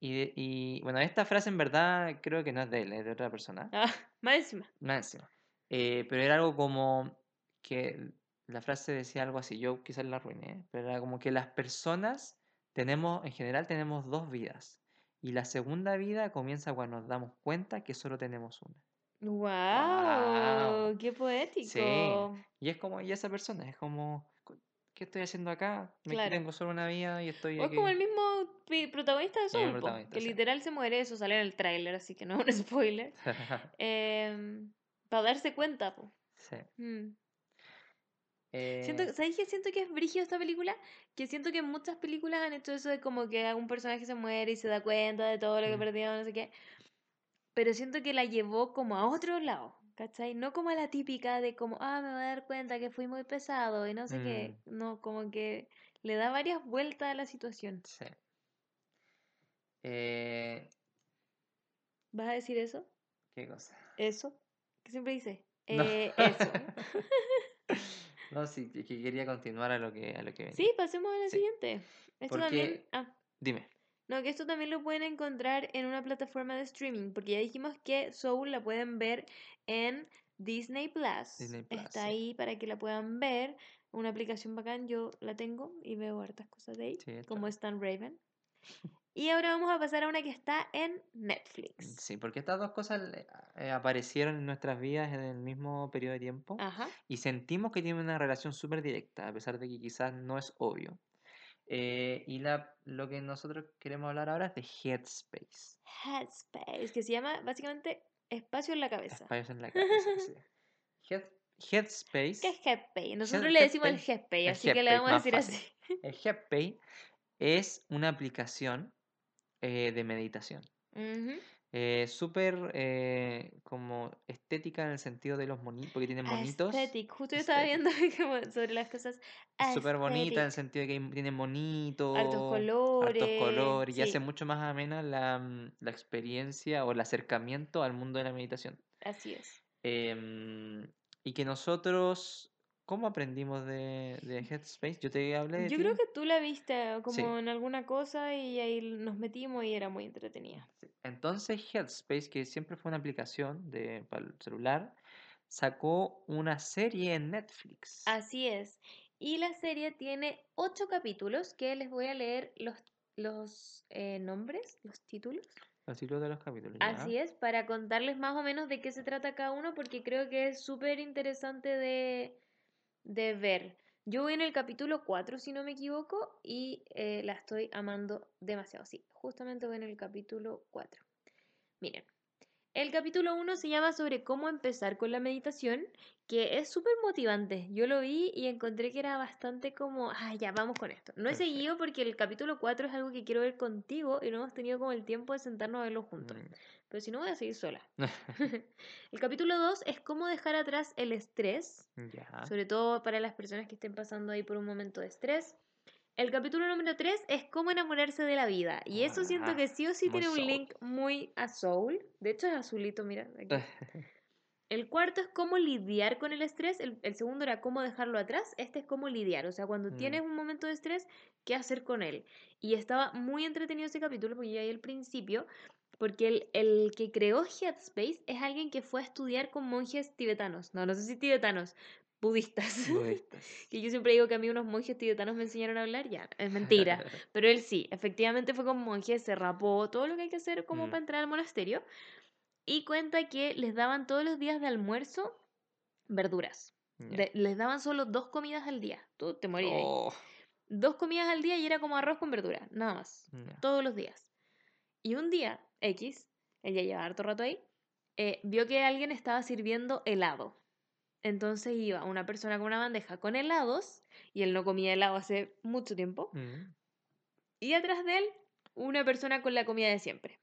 Y, y bueno, esta frase en verdad creo que no es de él, es de otra persona. Ah, más encima. Más encima. Eh, pero era algo como que la frase decía algo así, yo quizás la arruiné, pero era como que las personas tenemos, en general tenemos dos vidas. Y la segunda vida comienza cuando nos damos cuenta que solo tenemos una. ¡Wow! Wow. ¡Qué Sí. poético! Y es como, y esa persona, es como, co- ¿qué estoy haciendo acá? Me Claro. tengo solo una vida y estoy O es como el mismo protagonista de Soul, que sí. literal se muere, eso sale en el tráiler, así que no es un spoiler. Em, para darse cuenta, po. Sí. Mm. Siento, Eh, ¿sabéis qué siento que es brígido esta película? Que siento que muchas películas han hecho eso de como que un personaje se muere y se da cuenta de todo lo que Mm. perdió, no sé qué. Pero siento que la llevó como a otro lado, ¿cachai? No como a la típica de como, ah, me voy a dar cuenta que fui muy pesado y no sé qué. No, como que le da varias vueltas a la situación. sí. Eh, ¿Vas a decir eso? ¿Qué cosa? ¿Eso? ¿Qué siempre dice? No. Eh, eso. No, sí, que quería continuar a lo que, a lo que venía. Sí, pasemos a la Sí. siguiente. Esto también... Ah. Dime. No, que esto también lo pueden encontrar en una plataforma de streaming, porque ya dijimos que Soul la pueden ver en Disney Plus. Disney Plus, Está sí. ahí para que la puedan ver. Una aplicación bacán, yo la tengo y veo hartas cosas de ahí, Sí, como. Stan Raven. Y ahora vamos a pasar a una que está en Netflix. Sí, porque estas dos cosas eh, aparecieron en nuestras vidas en el mismo periodo de tiempo Ajá. y sentimos que tienen una relación súper directa, a pesar de que quizás no es obvio. Eh, y la, lo que nosotros queremos hablar ahora es de Headspace. Headspace, que se llama básicamente Espacio en la cabeza. Espacios en la cabeza. sí. Head- Headspace. ¿Qué es Headpay? Nosotros Head- le decimos el El así que le vamos a decir así. El Headpay es una aplicación eh, de meditación. Eh, súper eh, como estética en el sentido de los monitos, porque tiene monitos. Aesthetic. Justo yo estaba viendo sobre las cosas Súper bonita en el sentido de que hay- tiene monitos, Hartos colores. hartos colores, y hace mucho más amena la, mm, la experiencia o el acercamiento al mundo de la meditación. así es. Em, y que nosotros, ¿cómo aprendimos de, de Headspace? Yo te hablé de Yo ti. creo que tú la viste como Sí. en alguna cosa y ahí nos metimos y era muy entretenida. Entonces Headspace, que siempre fue una aplicación de, para el celular, sacó una serie en Netflix. Así es. Y la serie tiene ocho capítulos que les voy a leer los, los eh, nombres, los títulos. Los títulos de los capítulos. ya. Así es, para contarles más o menos de qué se trata cada uno, porque creo que es súper interesante de, de ver. Yo voy en el capítulo 4, si no me equivoco, y eh, la estoy amando demasiado. Sí, justamente voy en el capítulo 4. Miren, el capítulo 1 se llama sobre cómo empezar con la meditación, que es súper motivante. Yo lo vi y encontré que era bastante como, ah, ya, vamos con esto. No he Perfecto. seguido porque el capítulo 4 es algo que quiero ver contigo y no hemos tenido como el tiempo de sentarnos a verlo juntos. Mm. Pero si no, voy a seguir sola. el capítulo 2 es cómo dejar atrás el estrés, sobre todo para las personas que estén pasando ahí por un momento de estrés. El capítulo número 3 es cómo enamorarse de la vida. Y eso siento Guau, que sí o sí tiene un link muy a Soul. De hecho, es azulito, mira. aquí. El cuarto es cómo lidiar con el estrés. El, el segundo era cómo dejarlo atrás. Este es cómo lidiar. O sea, cuando Mm. tienes un momento de estrés, ¿qué hacer con él? Y estaba muy entretenido ese capítulo porque ya ahí al principio. Porque el, el que creó Headspace es alguien que fue a estudiar con monjes tibetanos. No, no sé si tibetanos, budistas. Budistas. que yo siempre digo que a mí unos monjes tibetanos me enseñaron a hablar. Ya, es mentira. Pero él sí, efectivamente fue con monjes, se rapó, todo lo que hay que hacer como Mm. para entrar al monasterio. Y cuenta que les daban todos los días de almuerzo verduras. Ya. De- les daban solo dos comidas al día. Tú te morías. Oh, Dos comidas al día y era como arroz con verdura, nada más. ya. Todos los días. Y un día, X, él ya lleva harto rato ahí, eh, vio que alguien estaba sirviendo helado. Entonces iba una persona con una bandeja con helados, y él no comía helado hace mucho tiempo. Mm. Y atrás de él, una persona con la comida de siempre.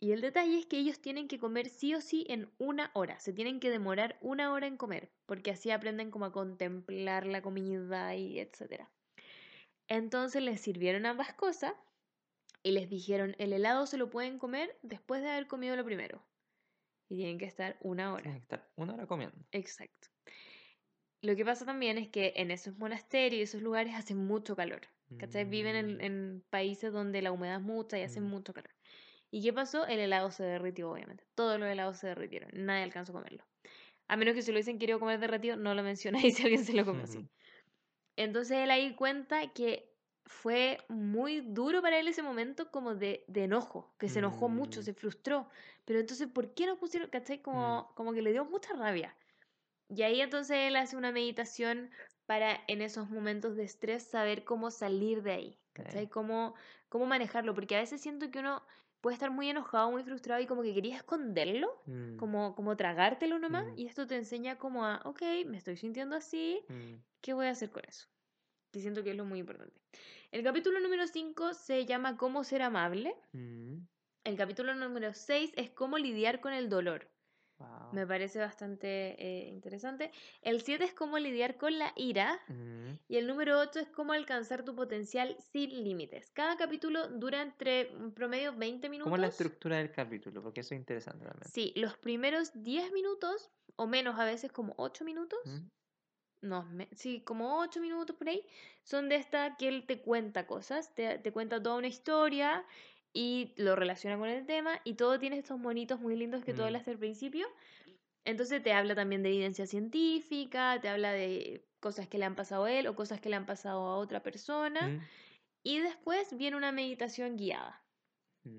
Y el detalle es que ellos tienen que comer sí o sí en una hora. Se tienen que demorar una hora en comer, porque así aprenden como a contemplar la comida y etcétera. Entonces les sirvieron ambas cosas y les dijeron, el helado se lo pueden comer después de haber comido lo primero. Y tienen que estar una hora. Tienes que estar una hora comiendo. Exacto. Lo que pasa también es que en esos monasterios y esos lugares hace mucho calor. ¿Cachai? Viven en, Mm. en países donde la humedad es mucha y hace Mm. mucho calor. ¿Y qué pasó? El helado se derritió, obviamente. Todos los helados se derritieron. Nadie alcanzó a comerlo. A menos que se lo hubiesen querido comer derretido, no lo mencionáis si alguien se lo comió así. Entonces él ahí cuenta que fue muy duro para él ese momento como de, de enojo, que se enojó mucho, Mm. se frustró. Pero entonces, ¿por qué no pusieron, cachai? Como, como que le dio mucha rabia. Y ahí entonces él hace una meditación para en esos momentos de estrés saber cómo salir de ahí, ¿cachai? Cómo, cómo manejarlo, porque a veces siento que uno puedes estar muy enojado, muy frustrado y como que querías esconderlo, Mm, como, como tragártelo nomás, Mm. y esto te enseña como a, ok, me estoy sintiendo así, mm, ¿qué voy a hacer con eso? Y siento que es lo muy importante. El capítulo número 5 se llama Cómo ser amable. mm, El capítulo número 6 es Cómo lidiar con el dolor. wow. Me parece bastante eh, interesante. El 7 es Cómo lidiar con la ira. Mm, Y el número 8 es cómo alcanzar tu potencial sin límites. Cada capítulo dura entre un promedio 20 minutos. ¿Cómo es la estructura del capítulo? Porque eso es interesante realmente. Sí, los primeros 10 minutos, o menos a veces como 8 minutos, Mm, no, sí, como 8 minutos por ahí, son de esta que él te cuenta cosas, te, te cuenta toda una historia y lo relaciona con el tema y todo tiene estos monitos muy lindos que tú Mm. hablaste al principio. Entonces te habla también de evidencia científica, te habla de cosas que le han pasado a él o cosas que le han pasado a otra persona. mm, Y después viene una meditación guiada,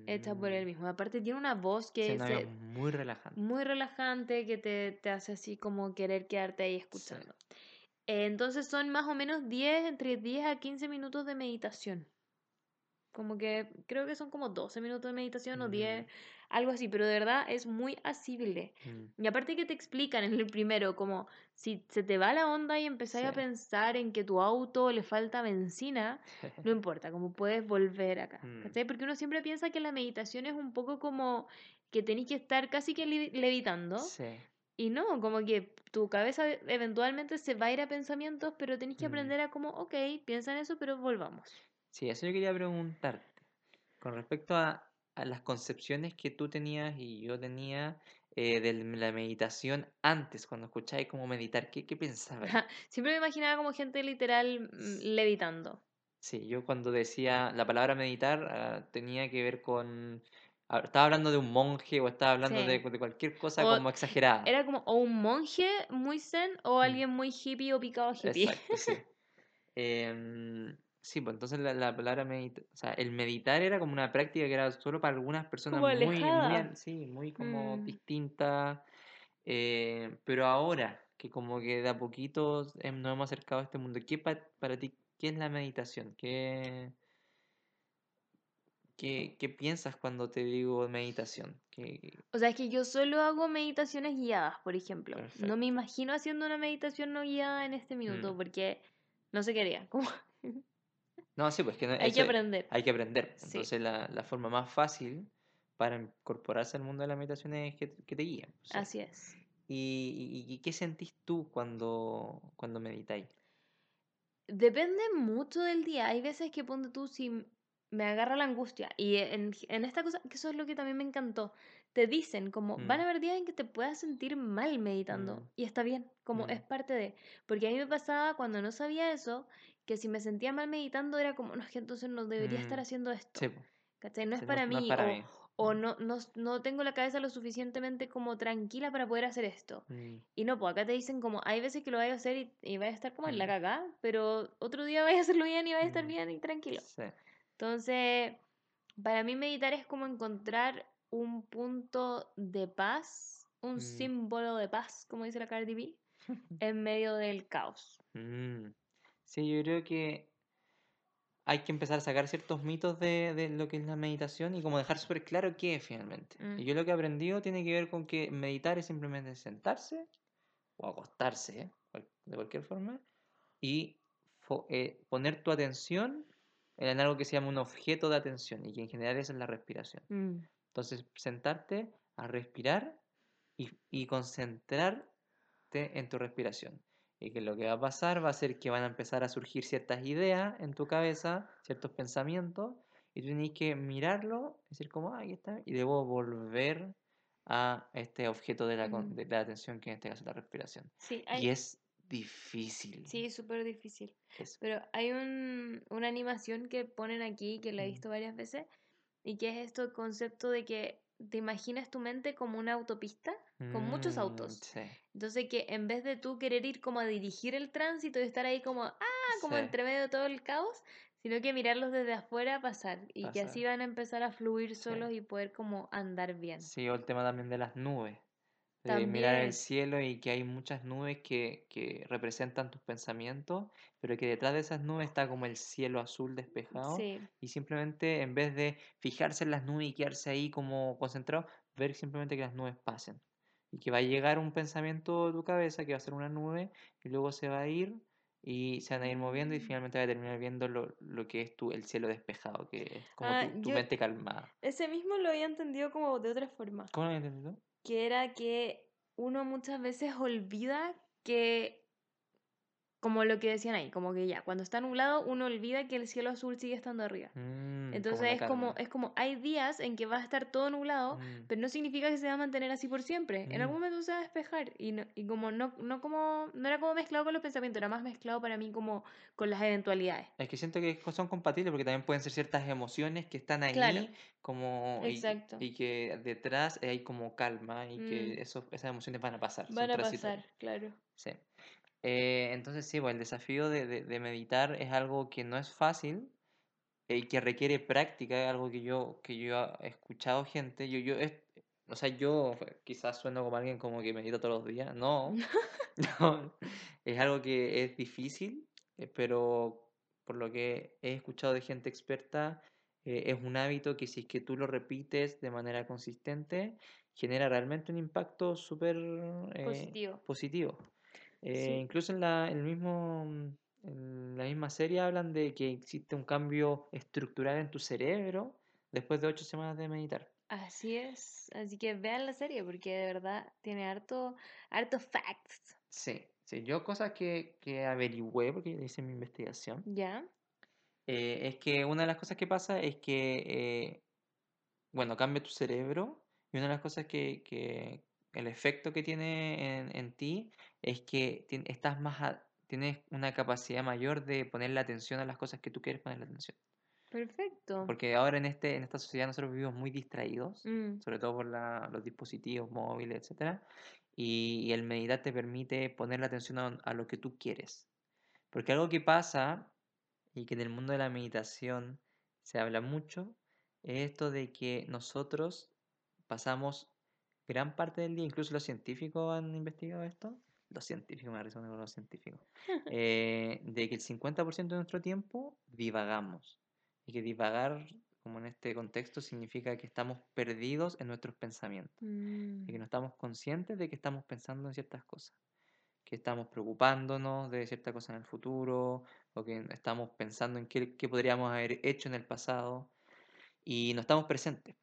hecha por él mm. mismo. Aparte tiene una voz que se- muy relajante. muy relajante, que te, te hace así como querer quedarte ahí escuchando. Eh, Entonces son más o menos 10, entre 10 a 15 minutos de meditación. Como que creo que son como 12 minutos de meditación o 10, Mm. algo así, pero de verdad es muy asible. Mm, Y aparte que te explican en el primero, como si se te va la onda y empezás a pensar en que tu auto le falta benzina, no importa, como puedes volver acá. Mm. Porque uno siempre piensa que la meditación es un poco como que tenéis que estar casi que levi- levitando. Sí. Y no, como que tu cabeza e- eventualmente se va a ir a pensamientos, pero tenéis que Mm. aprender a como, ok, piensa en eso, pero volvamos. Sí, eso yo quería preguntarte. Con respecto a, a las concepciones que tú tenías y yo tenía eh, de la meditación antes, cuando escucháis como meditar, ¿qué, qué pensabas? Siempre me imaginaba como gente literal mm, levitando. Sí, yo cuando decía la palabra meditar ah, tenía que ver con... Estaba hablando de un monje o estaba hablando Sí. de, de cualquier cosa O como exagerada. Era como o un monje muy zen o Mm. alguien muy hippie o picado hippie. Exacto, sí. Em, sí, pues entonces la, la palabra meditar, o sea, el meditar era como una práctica que era solo para algunas personas Como muy, muy, sí, muy como Mm. distintas. eh, pero ahora que como que de a poquito eh, nos hemos acercado a este mundo, ¿qué pa- para ti, qué es la meditación? ¿Qué, qué, qué piensas cuando te digo meditación? ¿Qué- O sea, es que yo solo hago meditaciones guiadas, por ejemplo. No me imagino haciendo una meditación no guiada en este minuto Mm. porque no haría. Como No, sí, pues que no- hay que aprender. Hay que aprender. Sí. Entonces la, la forma más fácil para incorporarse al mundo de la meditación es que, que te guíen. o sea. Así es. ¿Y, qué sentís tú cuando, cuando meditáis? Depende mucho del día. Hay veces que ponte tú si me agarra la angustia. Y en, en esta cosa, que eso es lo que también me encantó. Te dicen como, van Mm. a haber días en que te puedas sentir mal meditando. Mm. Y está bien, como Mm. es parte de. Porque a mí me pasaba cuando no sabía eso, que si me sentía mal meditando era como, no, es que entonces no debería estar Mm. haciendo esto. Sí, ¿Cachai? No es para no es mí. para o mí. o Mm, no, no, no tengo la cabeza lo suficientemente como tranquila para poder hacer esto. mm, Y no, pues acá te dicen como, hay veces que lo vais a hacer y, y a estar como en la Mm. cagada, pero otro día vais a hacerlo bien y vais a estar mm, bien y tranquilo. sí, Entonces, para mí meditar es como encontrar un punto de paz, un Mm. símbolo de paz, como dice la Cardi B, en medio del caos. Mm. Sí, yo creo que hay que empezar a sacar ciertos mitos de, de lo que es la meditación y como dejar súper claro qué es finalmente. Mm. Y yo lo que he aprendido tiene que ver con que meditar es simplemente sentarse o acostarse, ¿eh? de cualquier forma, y eh, poner tu atención en algo que se llama un objeto de atención y que en general esa es la respiración. Mm. Entonces, sentarte a respirar y, y concentrarte en tu respiración. Y que lo que va a pasar va a ser que van a empezar a surgir ciertas ideas en tu cabeza, ciertos pensamientos, y tú tienes que mirarlo, decir como, ah, ahí está, y debo volver a este objeto de la, Mm. de la atención, que en este caso es la respiración. Sí, Y hay, es difícil. sí, súper difícil. es- Pero hay un, una animación que ponen aquí, que la he visto varias veces, y que es esto el concepto de que te imaginas tu mente como una autopista con muchos Mm, autos. sí, Entonces que en vez de tú querer ir como a dirigir el tránsito y estar ahí como, ah, como sí, entre medio de todo el caos, sino que mirarlos desde afuera pasar y que así Pasar. van a empezar a fluir Sí. solos y poder como andar bien. Sí, o el tema también de las nubes. De mirar el cielo y que hay muchas nubes que, que representan tus pensamientos, pero que detrás de esas nubes está como el cielo azul despejado Sí. y simplemente en vez de fijarse en las nubes y quedarse ahí como concentrado, ver simplemente que las nubes pasen y que va a llegar un pensamiento a tu cabeza que va a ser una nube y luego se va a ir y se van a ir moviendo y Mm. finalmente va a terminar viendo lo, lo que es tu, el cielo despejado, que es como Ah, tu, tu yo mente calmada. ese mismo lo había entendido como de otra forma, ¿Cómo lo habías entendido? Que era que uno muchas veces olvida que, como lo que decían ahí, como que ya, cuando está nublado uno olvida que el cielo azul sigue estando arriba. Mm, como Entonces la es como, es como, hay días en que va a estar todo nublado, Mm, pero no significa que se va a mantener así por siempre. En algún mm. momento se va a despejar. Y, no, y como no, no como, no era como mezclado con los pensamientos, era más mezclado para mí como con las eventualidades. Es que siento que son compatibles porque también pueden ser ciertas emociones que están Claro, ahí como y, exacto. y que detrás hay como calma y Mm, que eso, esas emociones van a pasar, van a pasar, claro. Sí. Eh, entonces sí, pues el desafío de, de- de meditar es algo que no es fácil eh, y que requiere práctica, es algo que yo, que yo he escuchado gente, yo, yo, es- o sea, yo eh, quizás sueno como alguien como que medita todos los días, no, no, es algo que es difícil, eh, pero por lo que he escuchado de gente experta, eh, es un hábito que si es que tú lo repites de manera consistente, genera realmente un impacto súper eh, Positivo. positivo. Eh, Sí. incluso en la, el mismo, mm, en la misma serie hablan de que existe un cambio estructural en tu cerebro después de ocho semanas de meditar. Así es. Así que vean la serie porque de verdad tiene harto, harto facts. Sí, sí, yo cosas que, que averigüé, porque hice mi investigación, ¿Ya? eh, es que una de las cosas que pasa es que, eh, bueno, cambia tu cerebro y una de las cosas que, que el efecto que tiene en, en ti es que estás más, a- tienes una capacidad mayor de ponerle atención a las cosas que tú quieres ponerle atención. Perfecto. Porque ahora en, este, en esta sociedad nosotros vivimos muy distraídos, Mm, sobre todo por la- los dispositivos móviles, etcétera, y, y el meditar te permite poner la atención a, a lo que tú quieres. Porque algo que pasa, y que en el mundo de la meditación se habla mucho, es esto de que nosotros pasamos gran parte del día, incluso los científicos han investigado esto, los científicos, me risa con los científicos, eh, de que el 50% de nuestro tiempo divagamos. Y que divagar, como en este contexto, significa que estamos perdidos en nuestros pensamientos. Y que mm, no estamos conscientes de que estamos pensando en ciertas cosas. Que estamos preocupándonos de cierta cosa en el futuro. O que estamos pensando en qué, qué podríamos haber hecho en el pasado. Y no estamos presentes.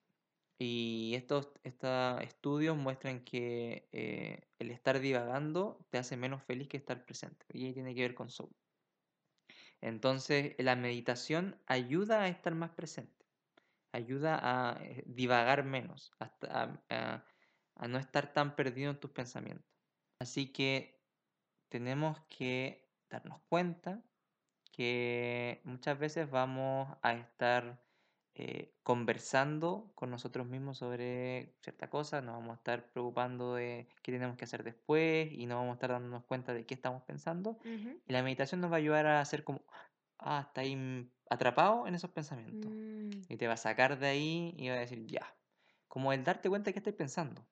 Y estos, estos estudios muestran que eh, el estar divagando te hace menos feliz que estar presente. Y ahí tiene que ver con soul. Entonces, la meditación ayuda a estar más presente, ayuda a eh, divagar menos, a no estar tan perdido en tus pensamientos. Así que tenemos que darnos cuenta que muchas veces vamos a estar eh, conversando con nosotros mismos sobre cierta cosa, nos vamos a estar preocupando de qué tenemos que hacer después y no vamos a estar dándonos cuenta de qué estamos pensando. ujú. Y la meditación nos va a ayudar a hacer como, ah, está ahí atrapado en esos pensamientos. Mm, Y te va a sacar de ahí y va a decir, ya. Como el darte cuenta de qué estás pensando.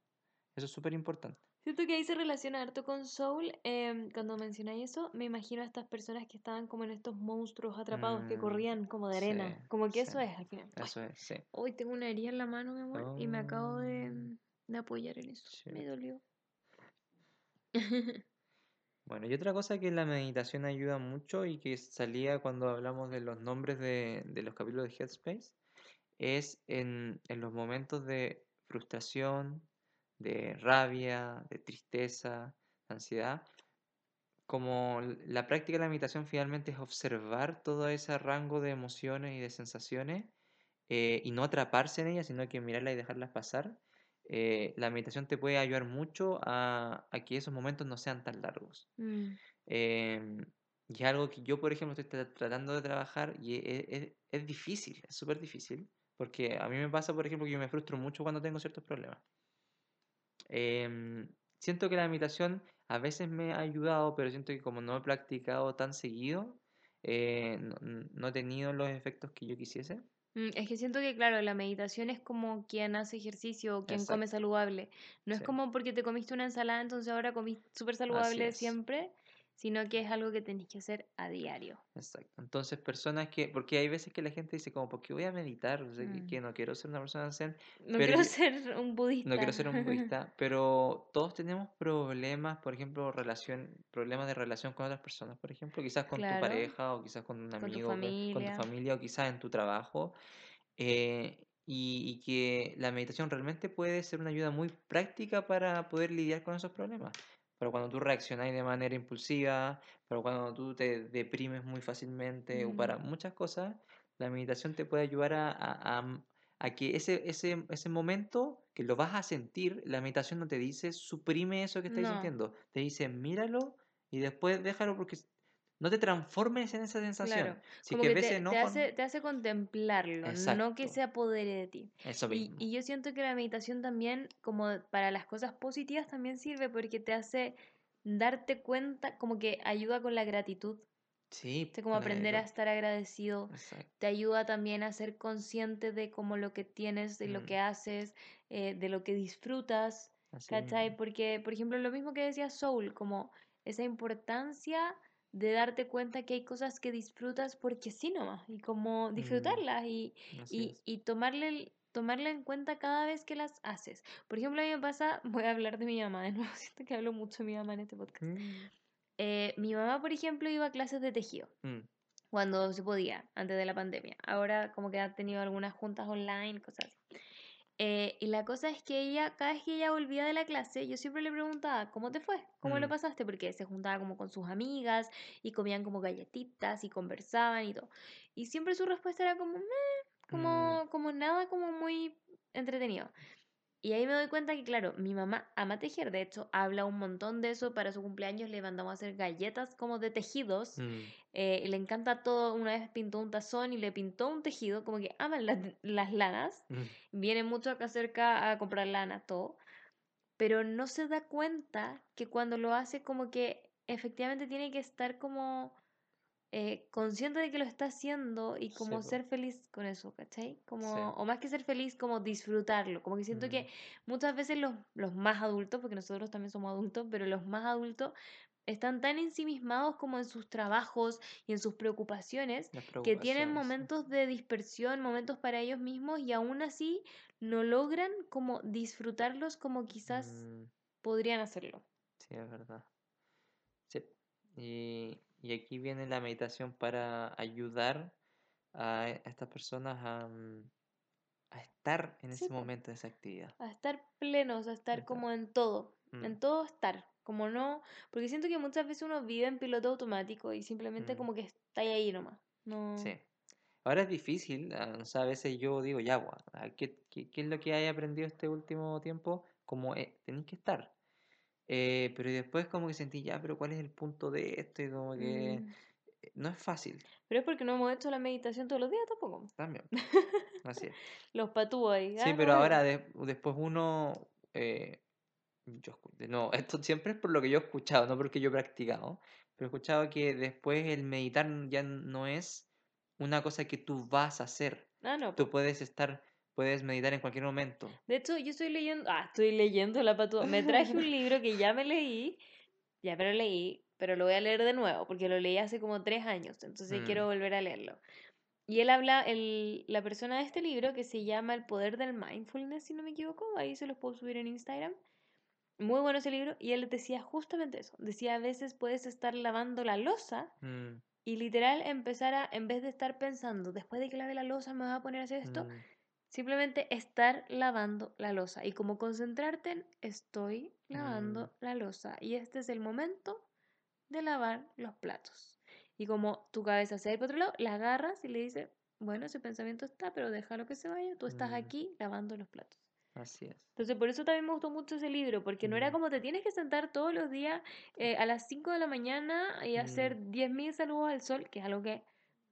Eso es súper importante. Siento que ahí se relaciona harto con Soul. em, cuando mencionáis eso, me imagino a estas personas que estaban como en estos monstruos atrapados que Mm, corrían como de sí, arena. Como que eso es al final. Eso es, sí. hoy tengo una herida en la mano, mi amor, y me acabo de, Oh, de apoyar en eso. Me dolió. Bueno, y otra cosa que la meditación ayuda mucho y que salía cuando hablamos de los nombres de, de los capítulos de Headspace es en, en los momentos de frustración, de rabia, de tristeza, de ansiedad. Como la práctica de la meditación finalmente es observar todo ese rango de emociones y de sensaciones eh, y no atraparse en ellas, sino que mirarlas y dejarlas pasar. eh, la meditación te puede ayudar mucho a, a que esos momentos no sean tan largos. Mm, Em, y es algo que yo, por ejemplo, estoy tra- tratando de trabajar y e- e- es, difícil, es súper difícil, porque a mí me pasa, por ejemplo, que yo me frustro mucho cuando tengo ciertos problemas. Em, siento que la meditación a veces me ha ayudado, pero siento que como no he practicado tan seguido, eh, no, no he tenido los efectos que yo quisiese. Mm, Es que siento que, claro, la meditación es como quien hace ejercicio o quien come Exacto, saludable. No es sí, como porque te comiste una ensalada, entonces ahora comís súper saludable es. siempre, sino que es algo que tenés que hacer a diario. Exacto. Entonces, personas que, porque hay veces que la gente dice como, ¿por qué voy a meditar? O sea, que, Mm. que no quiero ser una persona zen, No pero quiero ser un no budista. quiero ser un budista, pero todos tenemos problemas, por ejemplo, relación, problemas de relación con otras personas, por ejemplo, quizás con tu Claro, pareja o quizás con un con tu amigo, con tu familia. familia o quizás en tu trabajo, eh, y, y que la meditación realmente puede ser una ayuda muy práctica para poder lidiar con esos problemas. Pero cuando tú reaccionas de manera impulsiva, pero cuando tú te deprimes muy fácilmente o para muchas cosas, la meditación te puede ayudar a, a- que ese, ese, ese momento que lo vas a sentir, la meditación no te dice suprime eso que estás No, sintiendo, te dice míralo y después déjalo porque no te transformes en esa sensación. claro. Si Como que que ves te, hace, te hace contemplarlo, no que se apodere de ti. eso Y, mismo. y yo siento que la meditación también, como para las cosas positivas, también sirve porque te hace darte cuenta, como que ayuda con la gratitud. Sí, Este, como aprender a estar agradecido, Exacto. te ayuda también a ser consciente de como lo que tienes, de lo Mm, que haces, eh, de lo que disfrutas, así ¿cachai? Porque, por ejemplo, lo mismo que decía Soul, como esa importancia de darte cuenta que hay cosas que disfrutas porque sí nomás, y como Mm, disfrutarlas y, y, y tomarle, tomarla en cuenta cada vez que las haces. Por ejemplo, a mí me pasa, voy a hablar de mi mamá de nuevo, siento que hablo mucho de mi mamá en este podcast. Mm, Eh, mi mamá, por ejemplo, iba a clases de tejido mm, cuando se podía, antes de la pandemia. Ahora como que ha tenido algunas juntas online, cosas así. Eh, y la cosa es que ella, cada vez que ella volvía de la clase, yo siempre le preguntaba, ¿cómo te fue? ¿Cómo lo mm, pasaste? Porque se juntaba como con sus amigas y comían como galletitas y conversaban y todo. Y siempre su respuesta era como, "Meh", mm, como, como nada, como muy entretenido. Y ahí me doy cuenta que, claro, mi mamá ama tejer. De hecho, habla un montón de eso. Para su cumpleaños le mandamos a hacer galletas como de tejidos. mm, eh, le encanta todo. Una vez pintó un tazón y le pintó un tejido. Como que aman las, las lanas. mm, Viene mucho acá cerca a comprar lana, todo. Pero no se da cuenta que cuando lo hace como que efectivamente tiene que estar como eh, consciente de que lo está haciendo y como ser feliz con eso, ¿cachai? sí. Como, o más que ser feliz, como disfrutarlo. Como que siento mm, que muchas veces los, los más adultos, porque nosotros también somos adultos, pero los más adultos están tan ensimismados como en sus trabajos y en sus preocupaciones que tienen momentos de dispersión, momentos para ellos mismos y aún así no logran como disfrutarlos como quizás Mm, podrían hacerlo. sí, es verdad. Sí. Y, y aquí viene la meditación para ayudar a, a estas personas a, mm, a estar en Sí, ese momento de esa actividad. a estar plenos, a estar Exacto. como en todo, en Mm, todo estar, como no, porque siento que muchas veces uno vive en piloto automático y simplemente mm, como que está ahí nomás. No, sí. Ahora es difícil, ah, o sea, a veces yo digo, ya, ¿qué, qué, qué es lo que hay aprendido este último tiempo? Como eh, tenéis que estar. Eh, pero después como que sentí, ya, pero ¿cuál es el punto de esto? Y como que mm, eh, no es fácil pero es porque no hemos hecho la meditación todos los días tampoco. también. Así es. Los patúos ahí, Sí, ah, pero no, ahora de- después uno, eh, yo, no, esto siempre es por lo que yo he escuchado, no porque yo he practicado, pero he escuchado que después el meditar ya no es una cosa que tú vas a hacer. ah, no, Tú puedes estar, puedes meditar en cualquier momento. De hecho, yo estoy leyendo, ah, estoy leyendo la patúa. Me traje un libro que ya me leí, ya me lo leí, pero lo voy a leer de nuevo porque lo leí hace como tres años, entonces Mm, quiero volver a leerlo. Y él habla, el, la persona de este libro, que se llama El Poder del Mindfulness, si no me equivoco, ahí se los puedo subir en Instagram. Muy bueno ese libro. Y él decía justamente eso. Decía, a veces puedes estar lavando la losa mm, y literal empezar a, en vez de estar pensando, después de que lave la losa me voy a poner a hacer esto, mm, simplemente estar lavando la losa. Y como concentrarte en, estoy mm, lavando la losa. Y este es el momento de lavar los platos. Y como tu cabeza se va para otro lado, la agarras y le dices, bueno, ese pensamiento está, pero déjalo que se vaya, tú estás mm, aquí lavando los platos. así es. Entonces, por eso también me gustó mucho ese libro, porque no era Mm, como te tienes que sentar todos los días eh, a las 5 de la mañana y hacer mm, 10.000 saludos al sol, que es algo que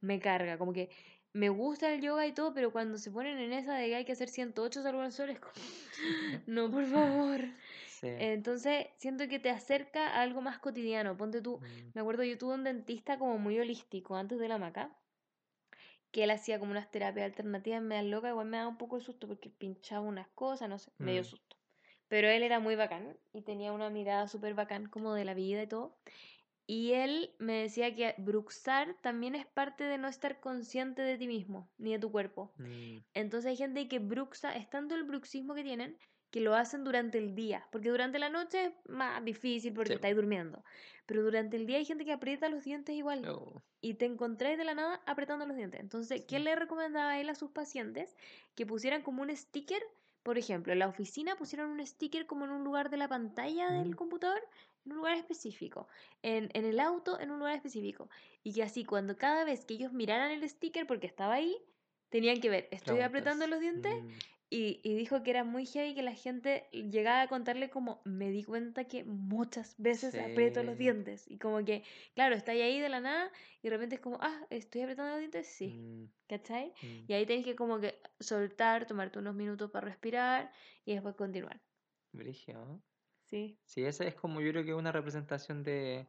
me carga, como que me gusta el yoga y todo, pero cuando se ponen en esa de que hay que hacer 108 saludos al sol, es como, no, por favor. sí. Entonces, siento que te acerca a algo más cotidiano. Ponte tú, mm, me acuerdo, yo tuve un dentista como muy holístico antes de la maca. que él hacía como unas terapias alternativas me dan loca, igual me da un poco de susto porque pinchaba unas cosas, no sé, me dio Mm. susto. Pero él era muy bacán y tenía una mirada súper bacán como de la vida y todo. Y él me decía que bruxar también es parte de no estar consciente de ti mismo, ni de tu cuerpo. Mm, Entonces hay gente que bruxa, es tanto el bruxismo que tienen, que lo hacen durante el día, porque durante la noche es más difícil porque Sí. estáis durmiendo. Pero durante el día hay gente que aprieta los dientes igual oh, y te encontráis de la nada apretando los dientes. Entonces, ¿qué Sí. le recomendaba a él a sus pacientes? Que pusieran como un sticker, por ejemplo, en la oficina pusieron un sticker como en un lugar de la pantalla del Ujú. computador, en un lugar específico, en, en el auto, en un lugar específico. Y que así, cuando cada vez que ellos miraran el sticker, porque estaba ahí, tenían que ver, ¿estoy apretando preguntas. los dientes? Mm, Y, y dijo que era muy heavy que la gente llegaba a contarle como, me di cuenta que muchas veces aprieto los Sí. dientes. Y como que, claro, está ahí de la nada y de repente es como, ah, ¿estoy apretando los dientes? Sí, mm, ¿cachai? mm. Y ahí tenés que como que soltar, tomarte unos minutos para respirar y después continuar. Brígido, ¿no? Sí. Sí, esa es como yo creo que una representación de,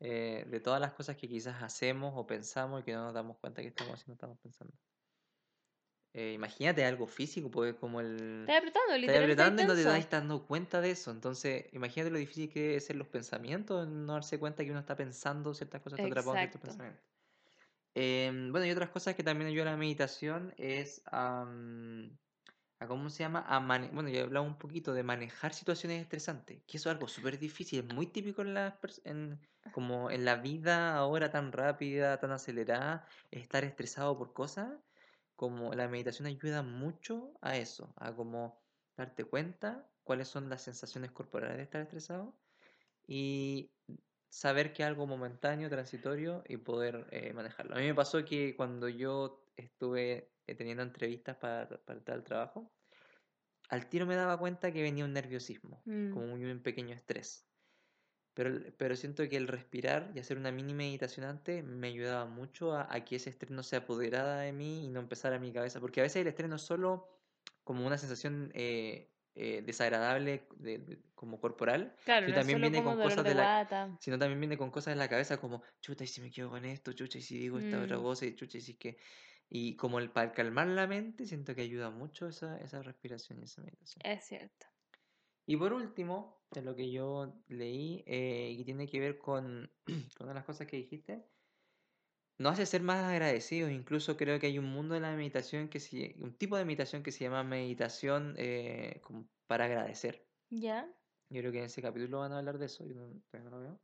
eh, de todas las cosas que quizás hacemos o pensamos y que no nos damos cuenta que estamos haciendo, estamos pensando. Eh, imagínate algo físico, porque como el... Estás apretando, Estás literal, estás apretando y no te das dando cuenta de eso. Entonces, imagínate lo difícil que es ser los pensamientos, no darse cuenta que uno está pensando ciertas cosas, está atrapado en Exacto. pensamientos. Em, bueno, y otras cosas que también ayuda a la meditación es am, a, ¿cómo se llama? A mane- bueno, ya he hablado un poquito de manejar situaciones estresantes, que eso es algo súper difícil, es muy típico en pers- en, como en la vida ahora tan rápida, tan acelerada, estar estresado por cosas, como la meditación ayuda mucho a eso, a como darte cuenta cuáles son las sensaciones corporales de estar estresado y saber que es algo momentáneo, transitorio y poder eh, manejarlo. A mí me pasó que cuando yo estuve eh, teniendo entrevistas para, para tal trabajo, al tiro me daba cuenta que venía un nerviosismo, Mm, como un, pequeño estrés. Pero, pero siento que el respirar y hacer una mini meditación antes me ayudaba mucho a, a que ese estrés no se apoderara de mí y no empezara en mi cabeza. Porque a veces el estrés no es solo como una sensación eh, eh, desagradable de- de- como corporal, Claro, sino no también viene con cosas de de la, sino también viene con cosas en la cabeza como, chuta, y si me quedo con esto, chucha, y si digo esta otra Mm, cosa, y chucha, y si es que... Y como el, para calmar la mente, siento que ayuda mucho esa, esa respiración y esa meditación. es cierto. Y por último, de lo que yo leí, eh, y tiene que ver con, con una de las cosas que dijiste, nos hace ser más agradecidos. Incluso creo que hay un mundo de la meditación que se, un tipo de meditación que se llama meditación eh, para agradecer. ¿Ya? Yo creo que en ese capítulo van a hablar de eso, yo no, todavía no lo veo.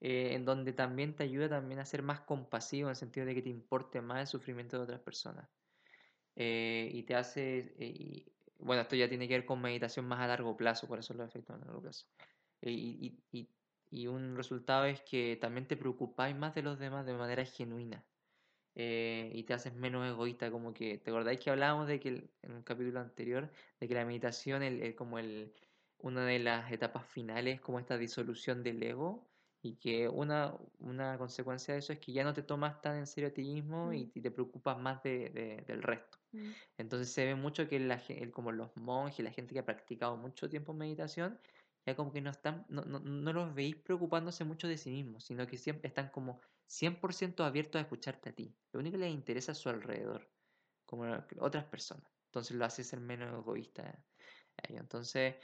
Eh, en donde también te ayuda también a ser más compasivo en el sentido de que te importe más el sufrimiento de otras personas. Eh, y te hace, eh, y- bueno, esto ya tiene que ver con meditación más a largo plazo, por eso los efectos a largo plazo. Eh, y, y- y- un resultado es que también te preocupáis más de los demás de manera genuina. eh, y te haces menos egoísta, como que, ¿te acordáis que hablábamos de que el- en un capítulo anterior, de que la meditación, el, el- como el, una de las etapas finales, es como esta disolución del ego, y que una, una consecuencia de eso es que ya no te tomas tan en serio a ti mismo y, Mm, y te preocupas más de- de- del resto. mm. Entonces se ve mucho que la, el- como los monjes, la gente que ha practicado mucho tiempo meditación, ya como que no están, no, no, no los veis preocupándose mucho de sí mismos, sino que siempre están como 100% abiertos a escucharte a ti. Lo único que les interesa es su alrededor, como otras personas. Entonces lo hace ser menos egoísta. Entonces,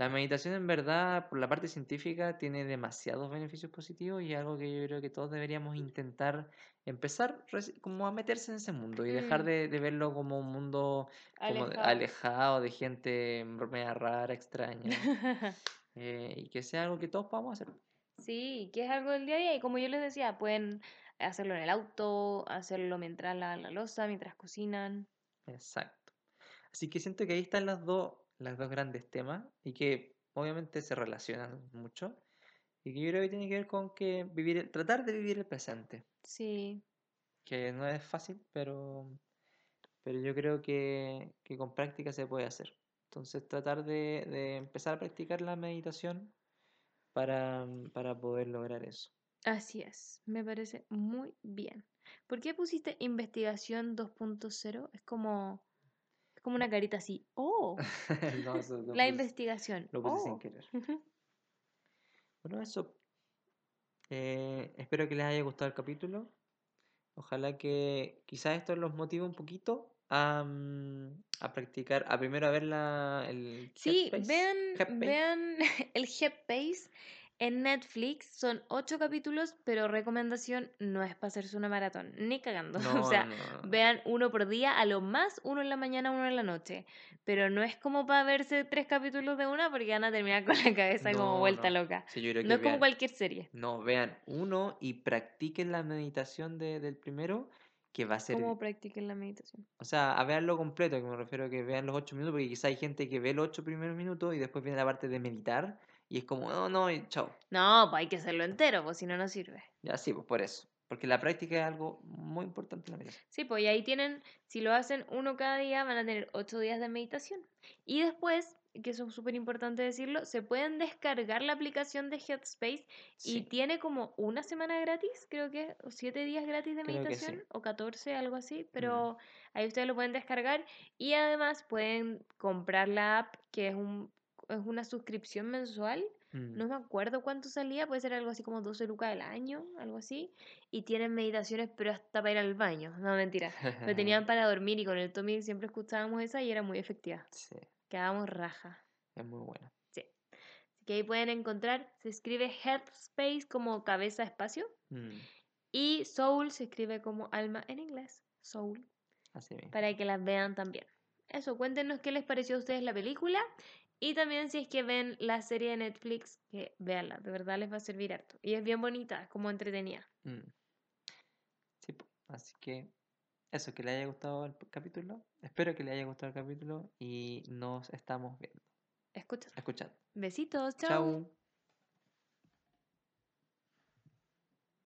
la meditación en verdad, por la parte científica, tiene demasiados beneficios positivos y es algo que yo creo que todos deberíamos intentar empezar como a meterse en ese mundo y dejar Mm, de, de verlo como un mundo como alejado. alejado de gente media rara, extraña, eh, y que sea algo que todos podamos hacer. Sí, que es algo del día a día. Y como yo les decía, pueden hacerlo en el auto, hacerlo mientras lavan la loza, mientras cocinan. Exacto. Así que siento que ahí están los dos, los dos grandes temas y que obviamente se relacionan mucho y que yo creo que tiene que ver con que vivir, el- tratar de vivir el presente. Sí, que no es fácil, pero, pero yo creo que, que con práctica se puede hacer. Entonces tratar de, de empezar a practicar la meditación para, para poder lograr eso. así es. Me parece muy bien. ¿Por qué pusiste investigación 2.0? Es como, como una carita así. Oh, No, eso lo la investigación. lo puse sin Oh. querer. Bueno, eso. Eh, espero que les haya gustado el capítulo. Ojalá que quizás esto los motive un poquito a, mm, a practicar, a primero a ver la, el Sí, vean, vean el Headspace en Netflix. Son ocho capítulos, pero recomendación no es para hacerse una maratón, ni cagando. No, O sea, no, vean uno por día, a lo más uno en la mañana, uno en la noche. Pero no es como para verse tres capítulos de una porque van a terminar con la cabeza como vuelta loca. Sí, No es como vean- cualquier serie. No, vean uno y practiquen la meditación de- del primero, que va a ser... ¿Cómo practiquen la meditación? O sea, a verlo completo, que me refiero a que vean los ocho minutos, porque quizá hay gente que ve los ocho primeros minutos y después viene la parte de meditar y es como, no, no, y chao. No, pues hay que hacerlo entero, pues si no, no sirve. Ya sí, pues por eso. Porque la práctica es algo muy importante en la meditación. Sí, pues y ahí tienen, si lo hacen uno cada día, van a tener ocho días de meditación. Y después, que eso es súper importante decirlo, se pueden descargar la aplicación de Headspace y tiene como una semana gratis, creo que, o siete días gratis de Creo que sí. meditación, o 14, algo así, pero ahí ustedes lo pueden descargar y además pueden comprar la app, que es, un, es una suscripción mensual. Mm. No me acuerdo cuánto salía, puede ser algo así como 12 lucas al año, algo así. Y tienen meditaciones, pero hasta para ir al baño. No, mentira. Lo tenían para dormir y con el Tommy siempre escuchábamos esa y era muy efectiva. Sí, Quedábamos raja. es muy buena. Sí. Así que ahí pueden encontrar, se escribe Headspace como cabeza espacio Mm, y Soul se escribe como alma en inglés. Soul. Así mismo. Para que las vean también. Eso, cuéntenos qué les pareció a ustedes la película. Y también si es que ven la serie de Netflix, que véanla, de verdad les va a servir harto. Y es bien bonita, como entretenida. Mm. Sí, así que eso, que le haya gustado el capítulo. Espero que le haya gustado el capítulo y nos estamos viendo, Escucha. escuchando. Besitos, chao. Chao.